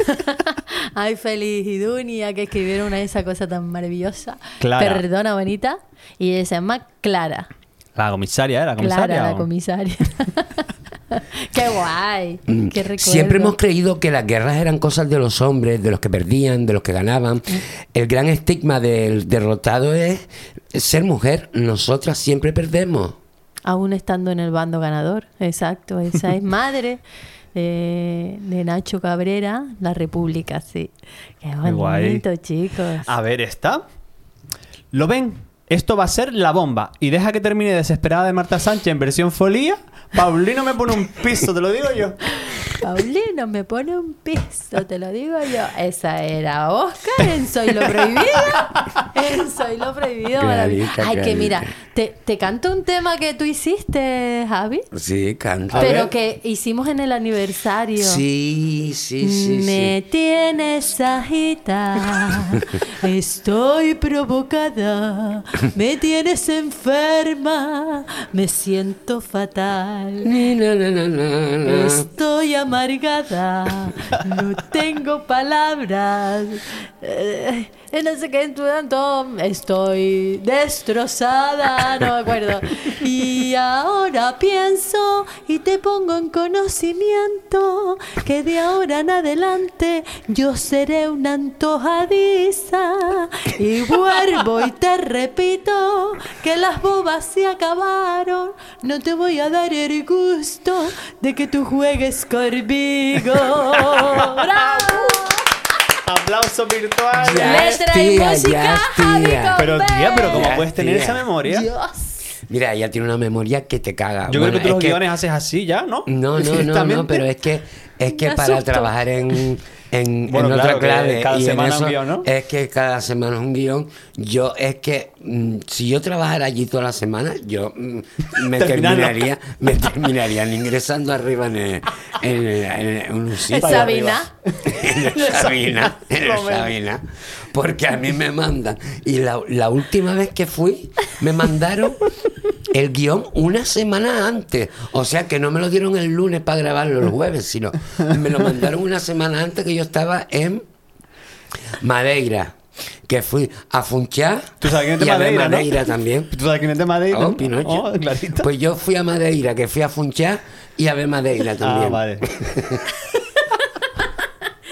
Ay, feliz y Dunia, que escribieron una esa cosa tan maravillosa. Clara. Perdona, bonita. Y ella se llama Clara. La comisaria, ¿eh? La comisaria. Clara, la comisaria. Qué guay. Qué recuerdo. Mm. Siempre hemos creído que las guerras eran cosas de los hombres, de los que perdían, de los que ganaban. El gran estigma del derrotado es ser mujer. Nosotras siempre perdemos. Aún estando en el bando ganador. Exacto. Esa es madre de, de Nacho Cabrera, La República, sí. Qué Qué guay. bonito, chicos. A ver, esta. ¿Lo ven? Esto va a ser la bomba. Y deja que termine desesperada de Marta Sánchez en versión folía. Paulino me pone un piso, te lo digo yo. Paulino me pone un piso, te lo digo yo. Esa era Oscar en Soy lo Prohibido. En Soy lo Prohibido. Clarita, Ay, que mira, te, te canto un tema que tú hiciste, Javi, Sí, canta. Pero que hicimos en el aniversario. Sí, sí, sí, Me sí. tienes agita, estoy provocada, me tienes enferma, me siento fatal. Estoy amargada, no tengo palabras. Eh, no sé qué tanto, estoy destrozada, no me acuerdo. Y ahora pienso y te pongo en conocimiento que de ahora en adelante yo seré una antojadiza. Y vuelvo y te repito que las bobas se acabaron. No te voy a dar el gusto de que tú juegues conmigo. ¡Bravo! Aplauso virtual. Ya. Letra y tía, música, ya, Javi tía. Pero tía, pero ¿cómo Ya, puedes tener tía. esa memoria? Dios. Mira, ella tiene una memoria que te caga. Yo Bueno, creo que tú los guiones haces así ya, ¿no? No, no, no, no, pero es que es que para trabajar en, en, Bueno, en claro, otra clave cada y en semana un eso guion, ¿no? es que cada semana es un guion. Yo es que mm, si yo trabajara allí toda la semana, yo mm, me terminaría, me terminarían ingresando arriba en el, en, el- en el- en un sitio. Es Sabina. en el Sabina, en el. Sabina, porque a mí me mandan. Y la, la última vez que fui, me mandaron el guion una semana antes. O sea que no me lo dieron el lunes para grabarlo el jueves, sino me lo mandaron una semana antes que yo estaba en Madeira. Que fui a Funchar Tú sabes quién es de y a ver Madeira, ¿no? Madeira también. ¿Tú sabes quién es de Madeira? Oh, no? Pinocho. Oh. Pues yo fui a Madeira, que fui a Funchar y a ver Madeira también. Ah, vale.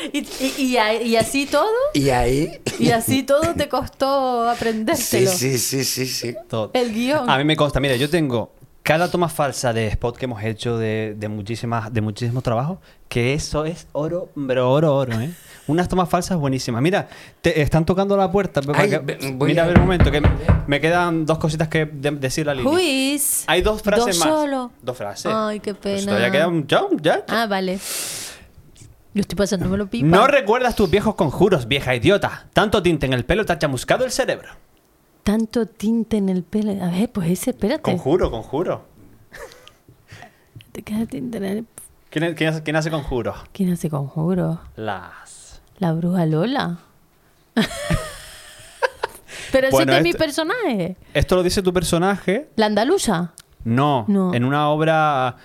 Y ¿Y, y, a- y así todo? Y ahí. ¿Y así todo te costó Sí, aprendértelo? sí, sí, sí, sí. Todo. El guion. A mí me consta, mira, yo tengo cada toma falsa de spot que hemos hecho de, de muchísimas de muchísimos trabajos, que eso es oro, pero oro, oro, ¿eh? Unas tomas falsas buenísimas. Mira, te están tocando la puerta. Ay, que- mira, a- ver un momento, que me quedan dos cositas que de- decirle a Lili. Who is? Hay dos frases Dos más. solo. Dos frases. Ay, qué Pues pena. todavía queda un ya, ya. Ah, vale. Yo estoy pasándome lo pipa. No recuerdas tus viejos conjuros, vieja idiota. Tanto tinte en el pelo te ha chamuscado el cerebro. Tanto tinte en el pelo. A ver, pues ese, espérate. Conjuro, conjuro. Te queda tinte en el... ¿Quién, quién hace, quién hace conjuros? ¿Quién hace conjuro? Las. La bruja Lola. Pero Bueno, ese es mi este- personaje. Esto lo dice tu personaje. La andaluza. No, No. en una obra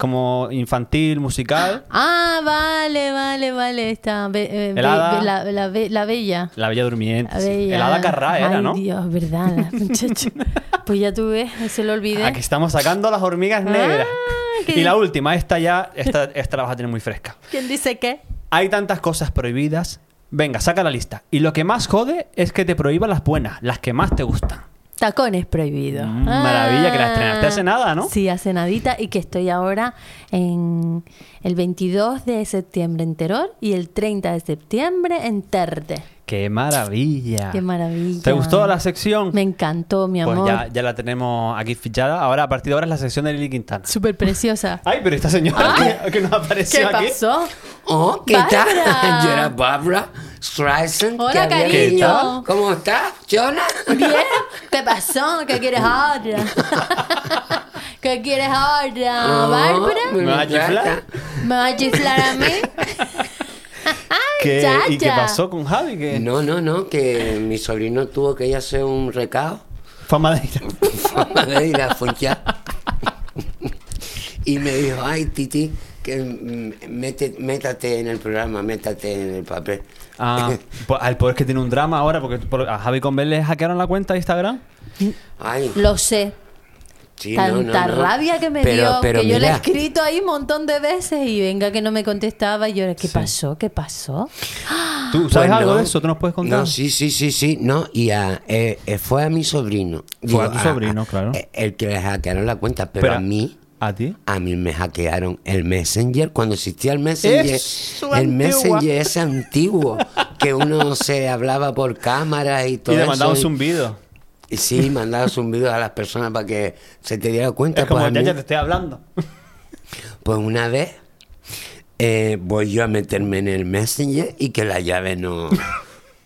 como infantil, musical. Ah, vale, vale, vale. Está. be- eh, El be- hada. be- la, la be- la bella. La Bella Durmiente. La sí. bella. El Hada Carrá era, ¿no? Dios, verdad, la muchacha. Pues ya tú ves, se lo olvidé. Aquí estamos sacando las hormigas negras. Ah, qué- Y la última, esta ya, esta, esta la vas a tener muy fresca. ¿Quién dice qué? Hay tantas cosas prohibidas. Venga, saca la lista. Y lo que más jode es que te prohíban las buenas, las que más te gustan. Tacones prohibido. Mm, maravilla, que la estrenaste hace nada, ¿no? Sí, hace nadita y que estoy ahora en el 22 de septiembre en Teror y el 30 de septiembre en Terde. ¡Qué maravilla! Qué maravilla. ¿Te gustó la sección? Me encantó, mi Pues amor. ya, ya la tenemos aquí fichada. Ahora, a partir de ahora, es la sección de Lili Quintana. Súper preciosa. Ay, pero esta señora que, que nos ¿Qué apareció aquí. pasó? Oh, ¿qué Bárbara. tal? Yo era Barbara Streisand. Hola, que había cariño. ¿Cómo estás, Jonah? Bien. ¿Qué pasó? ¿Qué quieres ahora? ¿Qué quieres ahora, Oh, Bárbara? me ¿Me vas a chiflar? ¿Me vas a chiflar a mí? ¿Qué- ¿Y qué pasó con Javi? No, no, no, que mi sobrino tuvo que ir a hacer un recado. fue a Madeira. Forma de ir a follar. Y me dijo, ay, Titi, que mete- métate en el programa, métate en el papel. Ah, pues, al poder que tiene un drama ahora, porque por- a Javi con le hackearon la cuenta de Instagram. Ay, Lo sé. sí, no, no, Tanta no. rabia que me Pero- dio, pero que yo le he escrito ahí un montón de veces y venga que no me contestaba y yo, ¿qué Sí. pasó? ¿Qué pasó? ¿Tú sabes pues algo no. de eso? ¿Tú nos puedes contar? No, sí, sí, sí, sí, no, y a, eh, eh, fue a mi sobrino. Fue a tu sobrino, claro. eh, El que le hackearon la cuenta, pero, Pero- a mí, ¿A ti? a mí me hackearon el Messenger cuando existía el Messenger. Eso, el antigua. Messenger ese antiguo, que uno se hablaba por cámara y todo Y le y- un video. y sí, mandabas un video a las personas para que se te diera cuenta. Es como, pues, a ya, mí- ya te estoy hablando. pues una vez eh, voy yo a meterme en el Messenger y que la llave no,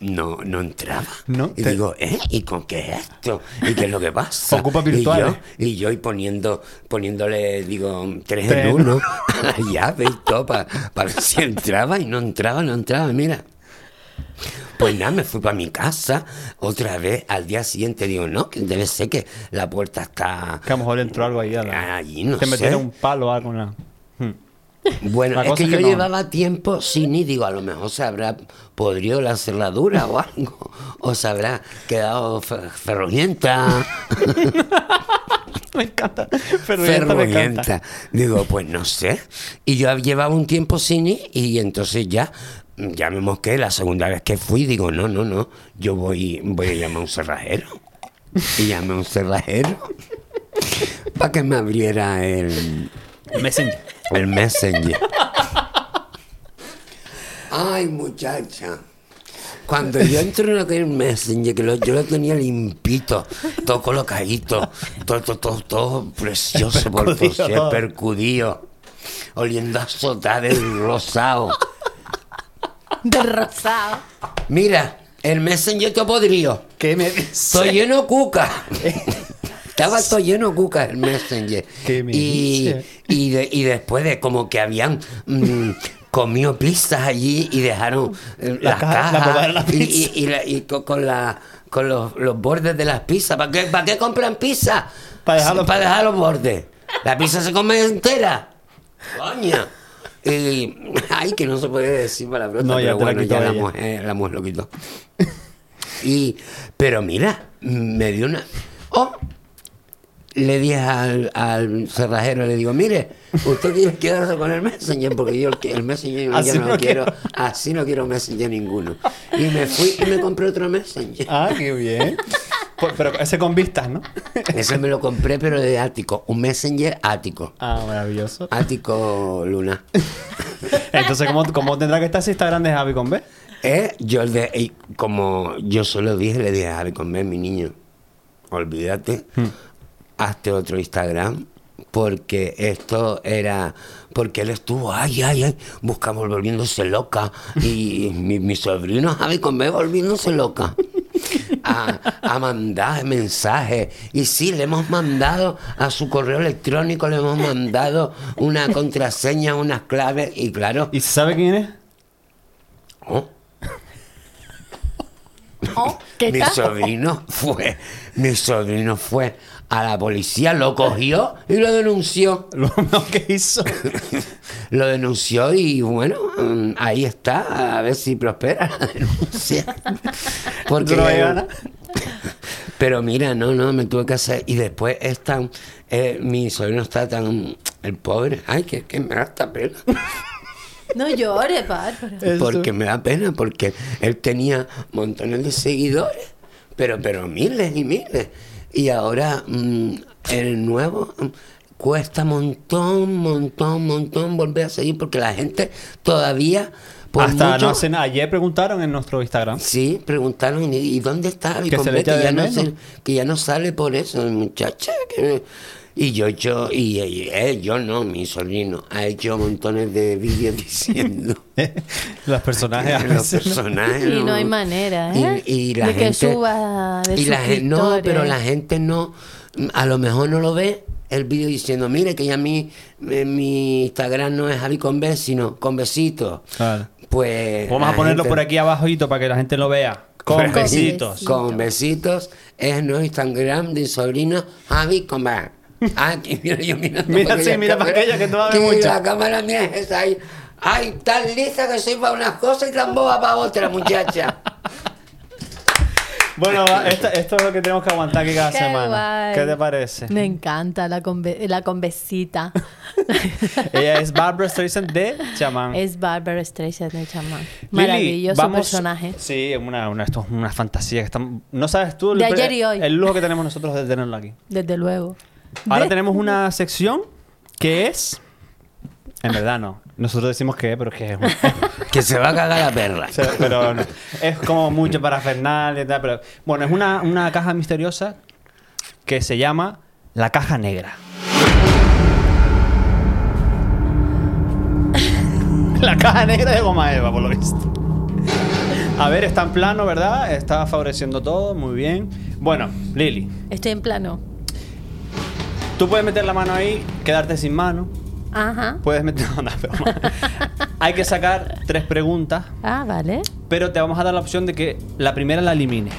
no, no entraba. No, y te- digo, ¿eh? ¿Y con qué es esto? ¿Y qué es lo que pasa? Ocupa Y virtuales. yo, y yo y poniendo, poniéndole, digo, tres Tres. en uno a la llave y todo para ver si entraba y no entraba, no entraba, mira. Pues nada, me fui para mi casa otra vez. Al día siguiente digo, no, que debe ser que la puerta está Que a lo mejor entró algo ahí. A la... Allí, no Te metieron un palo o algo. Hmm. Bueno, es que es yo no. llevaba tiempo sin ir, digo, a lo mejor se habrá podrido la cerradura o algo, o se habrá quedado fe- ferrugenta, Me encanta. Ferrugenta me encanta. Digo, pues no sé. Y yo llevaba un tiempo sin ir y entonces ya, ya me mosqué. La segunda vez que fui, digo, no, no, no, yo voy, voy a llamar a un cerrajero. Y llamé a un cerrajero para que me abriera el, Messenger. El Messenger. Ay, muchacha. Cuando yo entro en aquel Messenger, que lo- yo lo tenía limpito, todo colocadito, todo, todo, todo, todo precioso por todo. percudido, oliendo a sota del rosado. De rosado. Mira, el Messenger todo podrido. ¿Qué me Estoy lleno de cuca. Estaba todo lleno de cuca el Messenger. ¿Qué me y, y, de- y después de como que habían mm, comido pizzas allí y dejaron eh, La las caja- la cajas la y, con, la, con los, los bordes de las pizzas. ¿Para qué, ¿Para qué compran pizza? Para dejar los bordes. La pizza se come entera. Coña. Y, ay, que no se puede decir para la No, ya pero bueno, ya la mujer, la mujer lo quitó. Y, pero mira, me dio una. Oh, le dije al, al cerrajero, le digo, mire, usted tiene que quedarse con el Messenger, porque yo el, el Messenger yo Así no, no quiero, quiero. así no quiero Messenger ninguno. Y me fui y me compré otro Messenger. Ah, qué bien. Pues, pero ese con vistas, ¿no? Ese me lo compré, pero de ático, un Messenger ático. Ah, maravilloso. Ático Luna. Entonces, ¿cómo, cómo tendrá que estar ese Instagram de Javi con B? Eh, yo le- y como yo solo dije, le dije a Javi con mi niño, olvídate, hazte otro Instagram, porque esto era, porque él estuvo, ay, ay, ay, buscamos volviéndose loca, y mi, mi sobrino Javi con B volviéndose loca. A, a mandar mensajes. Y sí, le hemos mandado a su correo electrónico, le hemos mandado una contraseña, unas claves, y claro, ¿Y sabe quién es? oh, Oh, ¿Qué mi sobrino fue, mi sobrino fue a la policía, lo cogió y lo denunció. Lo que hizo. Lo denunció y bueno, ahí está, a ver si prospera la denuncia. ¿Tú no vas a ganar? Pero mira, no, no, me tuve que hacer. Y después es tan. eh, mi sobrino está tan. El pobre. Ay, que, que me da esta pena. No llores, Bárbara. Porque me da pena, porque él tenía montones de seguidores, pero, pero miles y miles. Y ahora mm, el nuevo mm, cuesta montón, montón, montón volver a seguir, porque la gente todavía. por Hasta mucho- no hace nada. Ayer preguntaron en nuestro Instagram. Sí, preguntaron, ¿y, y dónde está Que se Convé? le echa que, de ya no se- que ya no sale por eso, muchacha. que- Y yo, yo, y, y él, yo no, mi sobrino, ha hecho montones de vídeos diciendo Los personajes a los personajes. Y no hay manera, ¿eh? Y, y la De que gente, suba de y la gen- No, pero la gente no, a lo mejor no lo ve el vídeo diciendo, mire que ya mi, eh, mi Instagram no es Javi con B, sino con besitos. Claro. Pues. Vamos a ponerlo gente- por aquí abajito para que la gente lo vea. Con Con besitos. Con besitos es nuestro Instagram de sobrino Javi con B. Ah, que mira yo mirando Mira, para sí, aquella mira para aquella que tú ver mucho. La cámara mía es esa ahí. Ay, tan lista que soy para unas cosas y tan boba para otras, muchacha. Bueno, esto, esto es lo que tenemos que aguantar aquí cada Qué semana. guay. ¿Qué te parece? Me encanta la, conve- la convesita. Ella es Barbara Streisand de Chamán. es Barbara Streisand de chamán. Maravilloso vamos- personaje. Sí, una, una, esto es una fantasía que estamos... No sabes tú el, De ayer y hoy. el lujo que tenemos nosotros de tenerlo aquí. Desde luego. Ahora tenemos una sección que es... En verdad no. Nosotros decimos que, pero que es... un- Que se va a cagar la perra. Pero no. es como mucho para Fernal y tal, pero bueno, es una, una caja misteriosa que se llama la caja negra. la caja negra de goma eva, por lo visto. A ver, está en plano, ¿verdad? Está favoreciendo todo, muy bien. Bueno, Lili, Estoy en plano. Tú puedes meter la mano ahí, quedarte sin mano. Ajá. Puedes meter... No, no, Hay que sacar tres preguntas Ah, vale. pero te vamos a dar la opción de que la primera la elimine.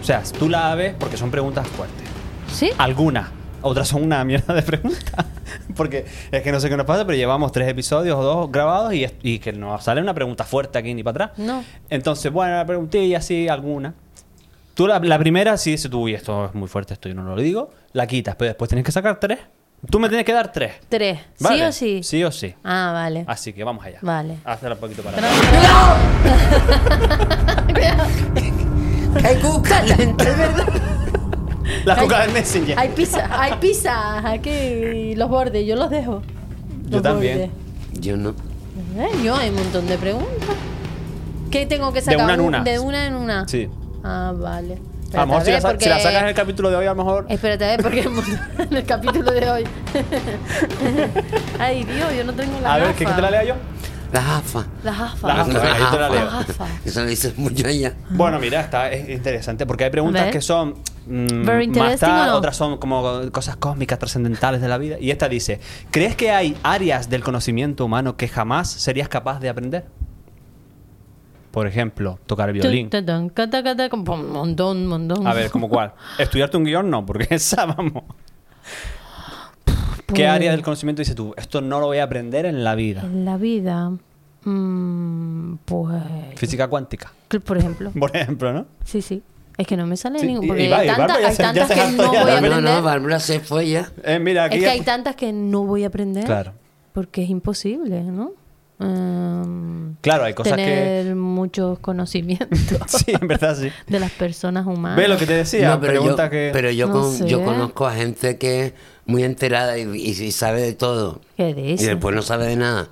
O sea, tú la ves porque son preguntas fuertes. ¿Sí? Algunas. Otras son una mierda de preguntas. Porque es que no sé qué nos pasa, pero llevamos tres episodios o dos grabados y, y que no sale una pregunta fuerte aquí ni para atrás. No. Entonces, bueno, la preguntilla, sí, alguna. Tú la, la primera, sí dices tú, y esto es muy fuerte, esto yo no lo digo, la quitas, pero después tienes que sacar tres. Tú me tienes que dar tres. Tres. ¿vale? ¿Sí o sí? Sí o sí. Ah, vale. Así que vamos allá. Vale. Hazla un poquito para Pero- atrás. ¡Qué cuca! Es verdad. La Ay, coca del Messenger. Hay pizza, hay pizza. Aquí los bordes, yo los dejo. Yo Los también. Yo no. bordes. Eh, Yo hay un montón de preguntas. ¿Qué tengo que De sacar? una en Un- una. De una en una. Sí. Ah, vale. A lo mejor si la, porque- si la sacas en el capítulo de hoy, a lo mejor. Espérate, a ver, porque en el capítulo de hoy. Ay, Dios, yo no tengo la A ver. ¿qué que te la lea yo? La jafa. La gafa. La te la leo. La gafa. Eso lo dices mucho ella. Bueno, mira, está es interesante porque hay preguntas que son mm, Very más ¿o no? otras son como cosas cósmicas, trascendentales de la vida. Y esta dice: ¿Crees que hay áreas del conocimiento humano que jamás serías capaz de aprender? Por ejemplo, tocar el violín. Montón, montón. A ver, ¿como cuál? Estudiarte un guion no, porque esa, vamos. ¿Qué Pues- área del conocimiento dices tú? Esto no lo voy a aprender en la vida. En la vida. mm, pues. Física cuántica, Por ejemplo. por ejemplo, ¿no? Sí, sí. Es que no me sale Sí, ningún. Porque va- hay, y tanta- hay se- tantas que no voy a No, no, aprender. no, Bárbara se fue ya. Eh, mira, aquí Es que ya- hay tantas que no voy a aprender. Claro. Porque es imposible, ¿no? Em, Claro, hay cosas que... tener muchos conocimientos Sí, en verdad sí. de las personas humanas. Ve lo que te decía, No, pero pregunta yo, que... pero yo, No con- sé. yo conozco a gente que es muy enterada y, y- y sabe de todo. ¿Qué Y dices? después no sabe de nada.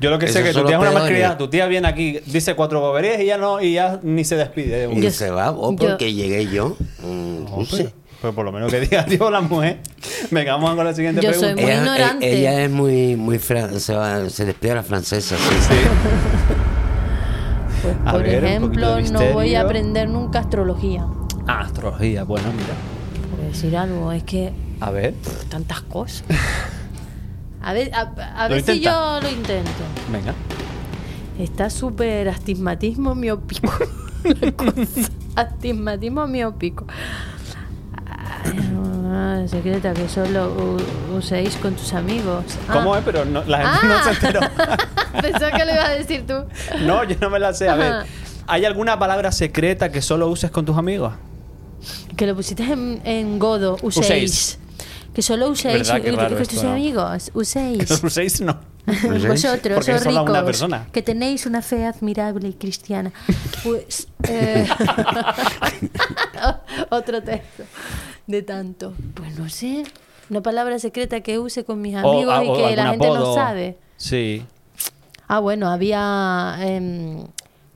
Yo lo que sé Esos es que tu tía es una malcriada, tu tía viene aquí, dice cuatro boberías y ya no, y ya ni se despide de Y se va, o yo- porque llegué yo. Mm, no sé. Pues por lo menos que diga, tío, la mujer. Venga, vamos con la siguiente Yo soy pregunta. muy Ella, ignorante. e- ella es muy, muy fran- se, va- se despide a la francesa, sí. Sí. Pues, por ver, ejemplo, no voy a aprender nunca astrología. Ah, astrología, bueno, mira. Por decir algo, es que A ver. pff, tantas cosas. A ver, a, a ¿Lo ver si yo lo intento. Venga. Está súper astigmatismo miópico. La cosa. Astigmatismo miópico. Ay, una secreta que solo u- uséis con tus amigos. ¿Cómo Ah, es? Pero no- la gente no se Ah. enteró. Pensaba que lo ibas a decir tú. no, yo no me la sé. A ver. ¿hay alguna palabra secreta que solo uses con tus amigos? Que lo pusiste en, en godo, uséis. Uséis. Que solo uséis con tus ¿no? amigos. Que Uséis. los uséis no. Vosotros, Porque os solo a una ricos, persona. que tenéis una fe admirable y cristiana. Pues. eh, otro texto de tanto. Pues no sé. Una palabra secreta que use con mis amigos ah, y que la gente no apodo. sabe. Sí. Ah, bueno, había. em,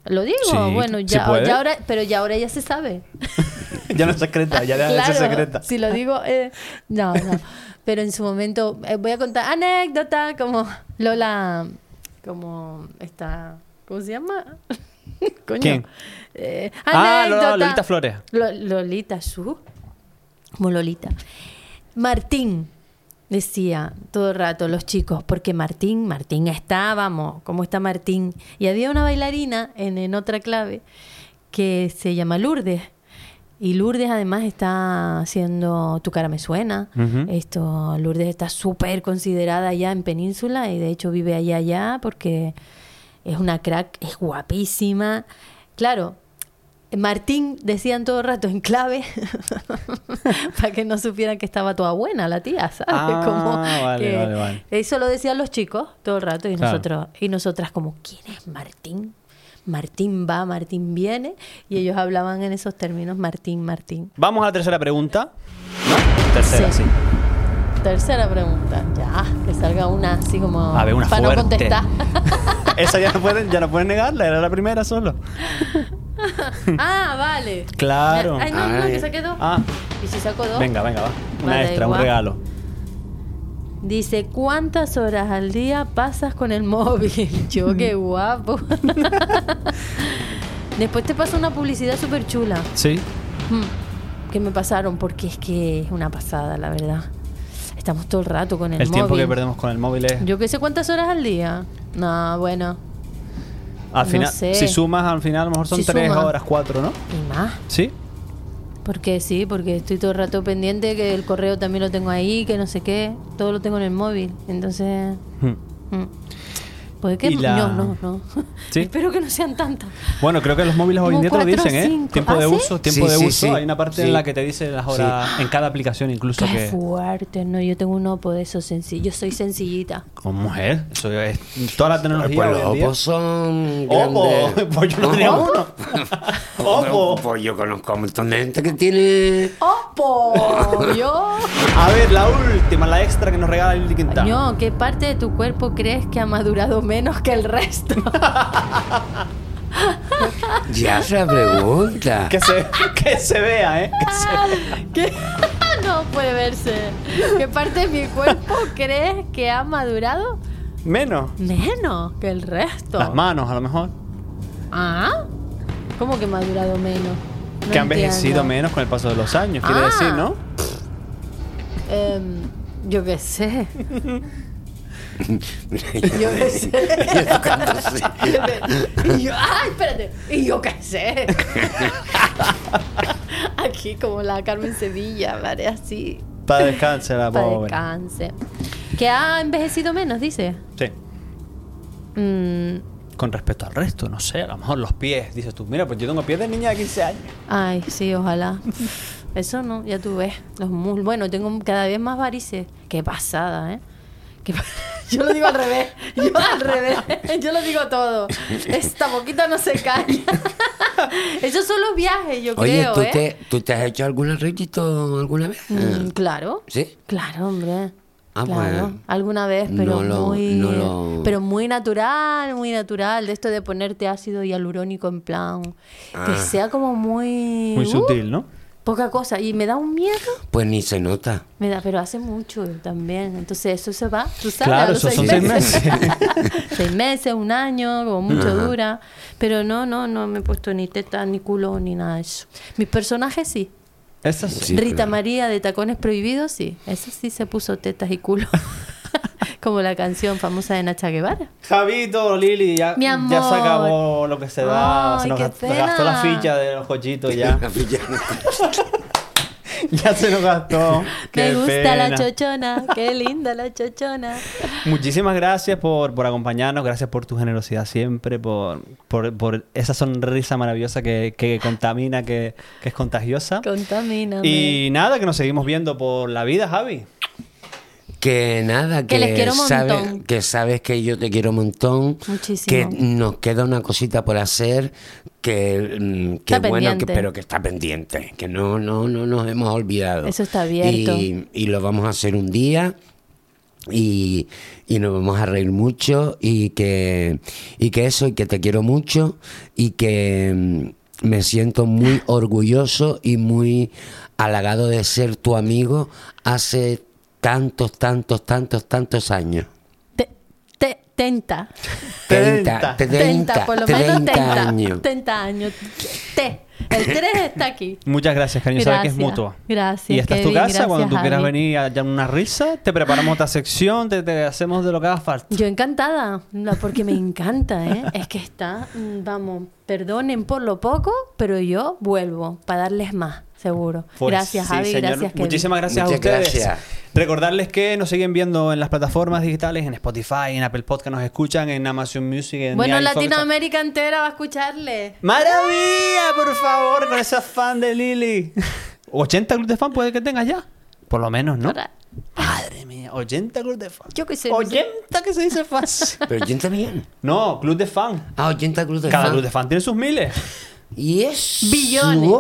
lo digo, Sí, bueno, ¿se ya, ahora, pero ya ahora ya se sabe. ya no es secreta, ya deja de ser Claro, secreta. Si lo digo, eh, no, no. Pero en su momento eh, voy a contar anécdota como Lola, como esta, ¿cómo se llama? Coño. ¿Quién? Eh, Ah. Lolita Flores. Lo- Lolita, su. Como Lolita. Martín decía todo el rato los chicos, porque Martín, Martín está, vamos, ¿cómo está Martín? Y había una bailarina en, en otra clave que se llama Lourdes. Y Lourdes además está haciendo Tu cara me suena. Esto, Lourdes está súper considerada ya en Península y de hecho vive allá allá porque es una crack, es guapísima. Claro, Martín decían todo el rato en clave para que no supieran que estaba toda buena la tía, ¿sabes? Ah, Como vale, que vale, vale. Eso lo decían los chicos todo el rato y Claro. nosotros y nosotras como ¿quién es Martín? Martín va, Martín viene y ellos hablaban en esos términos Martín, Martín. Vamos a la tercera pregunta. ¿No? Tercera, sí. Sí. Tercera pregunta, ya, que salga una así como A ver, una para no contestar. Esa ya no pueden, ya no pueden negarla, era la primera solo. ah, vale. Claro. Ay, no, no, que se quedó. Ah, ¿Y si saco dos? venga, venga, va. Una Vale, extra, un regalo. Dice, ¿cuántas horas al día pasas con el móvil? Yo, qué guapo. Después te pasa una publicidad súper chula Sí. mm, que me pasaron porque es que es una pasada, la verdad. Estamos todo el rato con el, El, móvil. tiempo que perdemos con el móvil es. Yo qué sé cuántas horas al día. No, bueno. al no final, sé. si sumas, al final a lo mejor son Si tres suma. horas, cuatro, ¿no? Y más. Sí. Porque sí, porque estoy todo el rato pendiente, que el correo también lo tengo ahí, que no sé qué. Todo lo tengo en el móvil. Entonces... Hmm. mm. Puede que... Y la- No, no, no. ¿Sí? Espero que no sean tantas. Bueno, creo que los móviles hoy en día te lo dicen, ¿eh? cinco. Tiempo ¿Ah, de sí? uso, tiempo Sí, de sí, uso. sí. Hay una parte en la que te dice las horas en cada aplicación, incluso Qué que. fuerte, no, yo tengo un Oppo de esos sencillos. Yo soy sencillita. Como mujer, eso es toda la tecnología. Pues los opos son Opo, grandes. pues yo no tenía uno. Opo. Pues yo conozco a un montón de gente que tiene... ¡Oppo! Yo... A ver, la última, la extra que nos regala Lili Quintana. Coño, ¿qué parte de tu cuerpo crees que ha madurado menos que el resto? Ya se pregunta. Que se, que se vea, ¿eh? Que se vea. ¿Qué? No puede verse. ¿Qué parte de mi cuerpo crees que ha madurado Menos. menos que el resto? Las manos, a lo mejor. ¿Ah? ¿Cómo que madurado menos? No que han envejecido entiendo. menos con el paso de los años, quiere Ah. decir, ¿no? Em, yo qué sé. yo qué sé. Yo cuando sé. Y yo, ¡ay, espérate! Y yo qué sé. Aquí como la Carmen Sevilla, ¿vale? Así. Para descanse la Para pobre. descanse. Que ha envejecido menos, dice. Sí. Mm, con respecto al resto, no sé, a lo mejor los pies, dices tú, mira, pues yo tengo pies de niña de 15 años. Ay, sí, ojalá. Eso no, ya tú ves. Los mus- bueno, tengo cada vez más varices. Qué pasada, ¿eh? Qué pa- Yo lo digo al revés. Yo al revés. Yo lo digo todo. Esta boquita no se calla. Esos son los viajes, yo Oye, creo, ¿tú, ¿eh? te, ¿tú te has hecho algún arreglito alguna vez? Mm, claro. ¿Sí? Claro, hombre. Ah, claro. pues, Alguna vez, pero no lo- muy no lo- pero muy natural, muy natural, de esto de ponerte ácido hialurónico en plan que Ah. sea como muy Muy uh, sutil, ¿no? Poca cosa y me da un miedo. Pues ni se nota. Me da, pero hace mucho también. Entonces eso se va, tú sabes, Claro, a los esos son seis seis meses, un año, como mucho dura. Pero no, no, no me he puesto ni teta, ni culo, ni nada de eso. Mis personajes sí. Esa sí. Rita María de Tacones Prohibidos, sí. Esa sí se puso tetas y culo. como la canción famosa de Nacha Guevara. Javito, Lili, ya, Mi ya se acabó lo que se da. Ay, se nos qué gastó, gastó la ficha de los cochitos ya. ya se nos gastó. Qué me gusta la chochona, qué linda la chochona. Muchísimas gracias por, por acompañarnos, gracias por tu generosidad siempre, por, por, por esa sonrisa maravillosa que, que contamina, que, que es contagiosa. Contamíname. Y nada, que nos seguimos viendo por la vida, Javi. Que nada, que, Que les quiero un sabes, montón. que sabes que yo te quiero un montón. Muchísimo. Que nos queda una cosita por hacer, que, mm, que bueno, que, pero que está pendiente, que no, no, no nos hemos olvidado. Eso está abierto. Y, y lo vamos a hacer un día. Y, y nos vamos a reír mucho y que, y que eso, y que te quiero mucho y que mm, me siento muy orgulloso y muy halagado de ser tu amigo hace tantos, tantos, tantos, tantos años. Te- te- tenta. 30. 30, Tenta, por lo menos 30 tenta. años. 30 años. T. El 3 está aquí. Muchas gracias, cariño. Sabes que es mutuo. Gracias, Y esta es tu casa. Cuando tú quieras venir a echar una risa, te preparamos otra sección, te, te hacemos de lo que haga falta. Yo encantada, porque me encanta, ¿eh? Es que está, mm, vamos, perdonen por lo poco, pero yo vuelvo para darles más, seguro. Pues gracias, sí, Javi, señor. gracias, Kevin. Muchísimas gracias a Muchas ustedes. gracias. Recordarles que nos siguen viendo en las plataformas digitales, en Spotify, en Apple Podcast, nos escuchan en Amazon Music, en Bueno, Latinoamérica entera va a escucharle. ¡Maravilla! Por favor, con esa fan de Lili. 80 clubes de fan puede que tengas ya. Por lo menos, ¿no? Para- Madre mía, 80 clubes de fan. Yo qué sé, no sé. 80 que se dice fácil. Pero 80 millones. No, club de fan. Ah, 80 cruz de Cada fan. club de fan tiene sus miles. Y es. Billones.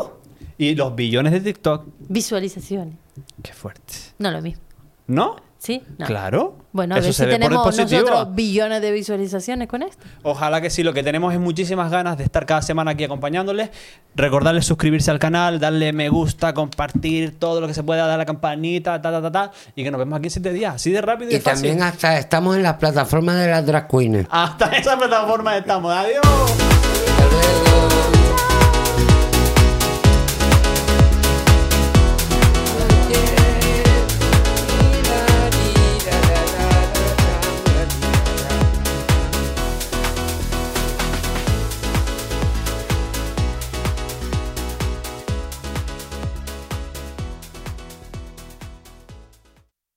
Y los billones de TikTok. Visualizaciones. Qué fuerte. No lo mismo. ¿no? ¿Sí? No. Claro. Bueno, a Eso ver se si ve por tenemos nosotros billones de visualizaciones con esto. Ojalá que sí, lo que tenemos es muchísimas ganas de estar cada semana aquí acompañándoles. Recordarles suscribirse al canal, darle me gusta, compartir todo lo que se pueda, dar a la campanita, ta, ta, ta, ta, y que nos vemos aquí en 7 días. Así de rápido y, Y fácil. también hasta estamos en las plataformas de las drag queens. Hasta esa plataforma estamos. Adiós. Hasta luego.